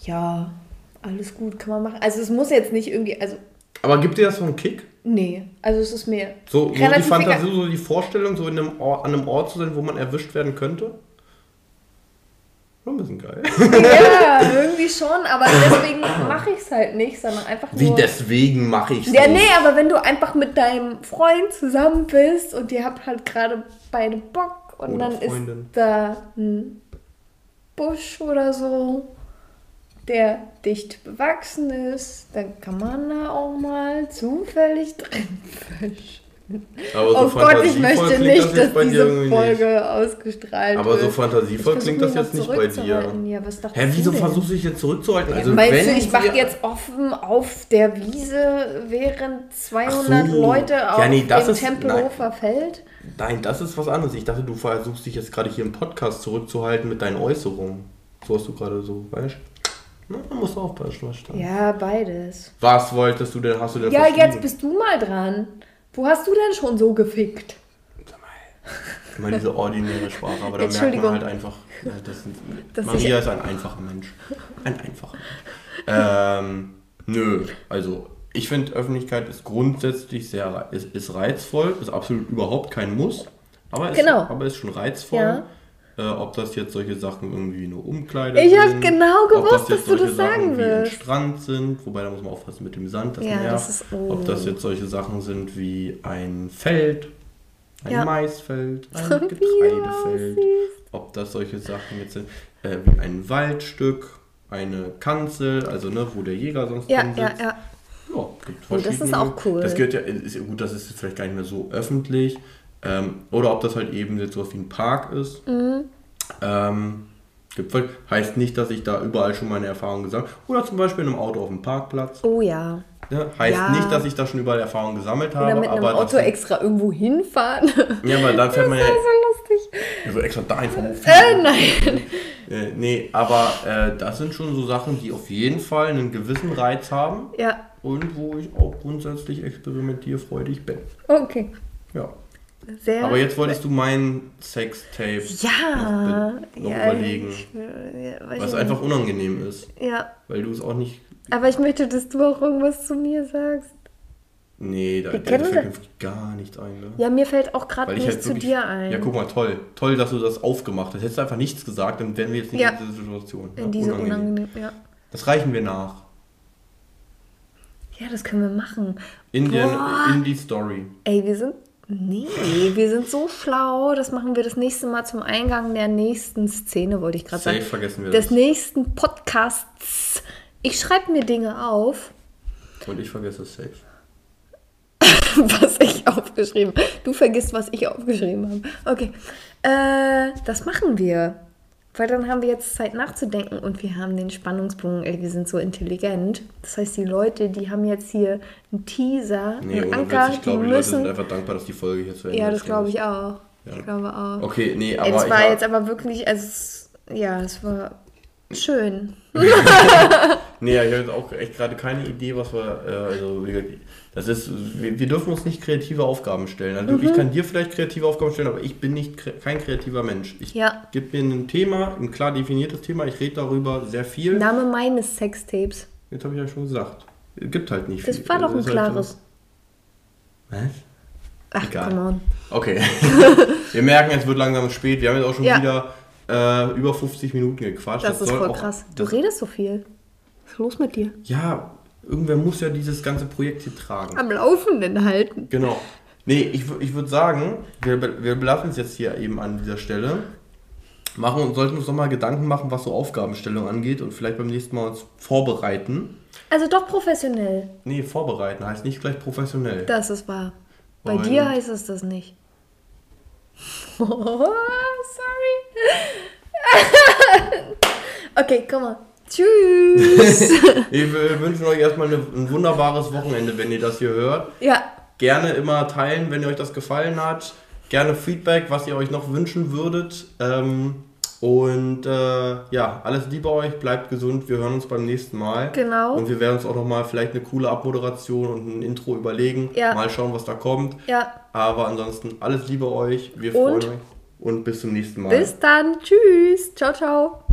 ja, alles gut, kann man machen. Also es muss jetzt nicht irgendwie, also... Aber gibt dir das so einen Kick? Nee, also es ist mir... So, so die Fantasie, so die Vorstellung, so in einem Ort, an einem Ort zu sein, wo man erwischt werden könnte? Schon ein bisschen geil. Ja, irgendwie schon, aber deswegen mache ich es halt nicht, sondern einfach nur. Wie deswegen mache ich es Ja, nicht? nee, aber wenn du einfach mit deinem Freund zusammen bist und ihr habt halt gerade beide Bock und oder dann Freundin. ist da ein Busch oder so. der dicht bewachsen ist, dann kann man da auch mal zufällig drin fischen. Aber so oh Gott, ich möchte nicht, dass diese Folge nicht. ausgestrahlt Aber wird. Aber so fantasievoll klingt das jetzt nicht bei dir. Ja, Hä, wieso versuchst du dich jetzt zurückzuhalten? Also, ja, meinst du, ich mache jetzt offen auf der Wiese, während 200 so. Leute auf ja, nee, dem Tempelhofer Feld? Nein, das ist was anderes. Ich dachte, du versuchst dich jetzt gerade hier im Podcast zurückzuhalten mit deinen Äußerungen. So hast du gerade so, weißt du? Man muss aufpassen, was da. Ja, beides. Was wolltest du denn? Hast du denn Ja, jetzt bist du mal dran. Wo hast du denn schon so gefickt? Ich meine diese ordinäre Sprache, aber da merkt man halt einfach, das sind, das Maria ist ein einfacher Mensch. Ein einfacher. ähm, nö, also ich finde Öffentlichkeit ist grundsätzlich sehr ist, ist reizvoll, ist absolut überhaupt kein Muss, aber ist, genau. aber ist schon reizvoll. Ja. Äh, ob das jetzt solche Sachen irgendwie nur Umkleide ich sind. Ich habe genau gewusst, dass du das sagen willst. Wie Strand sind, wobei da muss man aufpassen mit dem Sand, das ja, nervt. Das ist, oh. Ob das jetzt solche Sachen sind wie ein Feld, ein ja. Maisfeld, ein Getreidefeld. Ob das solche Sachen jetzt sind äh, wie ein Waldstück, eine Kanzel, also ne, wo der Jäger sonst ja, drin sitzt. Ja, ja. Ja, gibt oh, das ist auch cool. Das gilt ja, ist gut, das ist vielleicht gar nicht mehr so öffentlich. Ähm, oder ob das halt eben jetzt so wie ein Park ist. Mhm. Ähm, gibt, heißt nicht, dass ich da überall schon meine Erfahrungen gesammelt habe. Oder zum Beispiel in einem Auto auf dem Parkplatz. Oh ja. ja heißt ja. nicht, dass ich da schon überall Erfahrungen gesammelt habe. Oder mit einem Auto extra irgendwo hinfahren. Ja, weil dann fährt man ja. Das ist so lustig. Ja, so extra da einfach Äh, nein. Äh, nee, aber äh, das sind schon so Sachen, die auf jeden Fall einen gewissen Reiz haben. Ja. Und wo ich auch grundsätzlich experimentierfreudig bin. Okay. Ja. Sehr Aber jetzt wolltest du mein Sextape ja, noch, noch ja, überlegen. Ich, ja, was einfach unangenehm ist. Ja. Weil du es auch nicht. Aber ich möchte, dass du auch irgendwas zu mir sagst. Nee, da, da fällt gar nichts ein. Ne? Ja, mir fällt auch gerade nichts halt zu dir ein. Ja, guck mal, toll. Toll, dass du das aufgemacht hast. Hättest du einfach nichts gesagt, dann wären wir jetzt nicht ja. in dieser Situation. In ja, diese unangenehm. unangenehm, ja. Das reichen wir nach. Ja, das können wir machen. In, den, in die Story. Ey, wir sind Nee, wir sind so schlau. Das machen wir das nächste Mal zum Eingang der nächsten Szene, wollte ich gerade sagen. Safe vergessen wir das. Des nächsten Podcasts. Ich schreibe mir Dinge auf. Und ich vergesse es safe. was ich aufgeschrieben habe. Du vergisst, was ich aufgeschrieben habe. Okay. Äh, das machen wir. Weil dann haben wir jetzt Zeit nachzudenken und wir haben den Spannungsbogen, ey, wir sind so intelligent. Das heißt, die Leute, die haben jetzt hier einen Teaser, nee, einen Anker, ich glaube, die, Leute sind einfach dankbar, dass die Folge hier zu Ende ist. Ja, das glaube ich auch. Ja. Ich glaube auch. Okay, nee, aber. Es war jetzt aber wirklich, also, ja, es war schön. nee, ich habe jetzt auch echt gerade keine Idee, was wir, äh, also, das ist, wir, wir, dürfen uns nicht kreative Aufgaben stellen. Also mhm. ich kann dir vielleicht kreative Aufgaben stellen, aber ich bin nicht kein kreativer Mensch. Ich ja. gebe mir ein Thema, ein klar definiertes Thema, ich rede darüber sehr viel. Name meines Sextapes. Jetzt habe ich ja schon gesagt. Es gibt halt nicht das viel. Das war doch ein klares. Halt was? Ach, Egal. come on. Okay. wir merken, es wird langsam spät. Wir haben jetzt auch schon ja. wieder äh, über 50 Minuten gequatscht. Das, das ist voll krass. Du redest so viel. Was ist los mit dir? Ja, irgendwer muss ja dieses ganze Projekt hier tragen. Am Laufenden halten. Genau. Nee, ich, ich würde sagen, wir, wir belassen es jetzt hier eben an dieser Stelle. Machen und sollten uns nochmal Gedanken machen, was so Aufgabenstellung angeht und vielleicht beim nächsten Mal uns vorbereiten. Also doch professionell. Nee, vorbereiten heißt nicht gleich professionell. Das ist wahr. Bei und dir heißt es das nicht. Oh, sorry. okay, komm mal. Tschüss. Wir wünschen euch erstmal ein wunderbares Wochenende, wenn ihr das hier hört. Ja. Gerne immer teilen, wenn euch das gefallen hat. Gerne Feedback, was ihr euch noch wünschen würdet. Ähm, und äh, ja, alles Liebe euch, bleibt gesund, wir hören uns beim nächsten Mal. Genau. Und wir werden uns auch nochmal vielleicht eine coole Abmoderation und ein Intro überlegen. Ja. Mal schauen, was da kommt. Ja. Aber ansonsten alles Liebe euch, wir freuen und? euch und bis zum nächsten Mal. Bis dann, tschüss, ciao, ciao.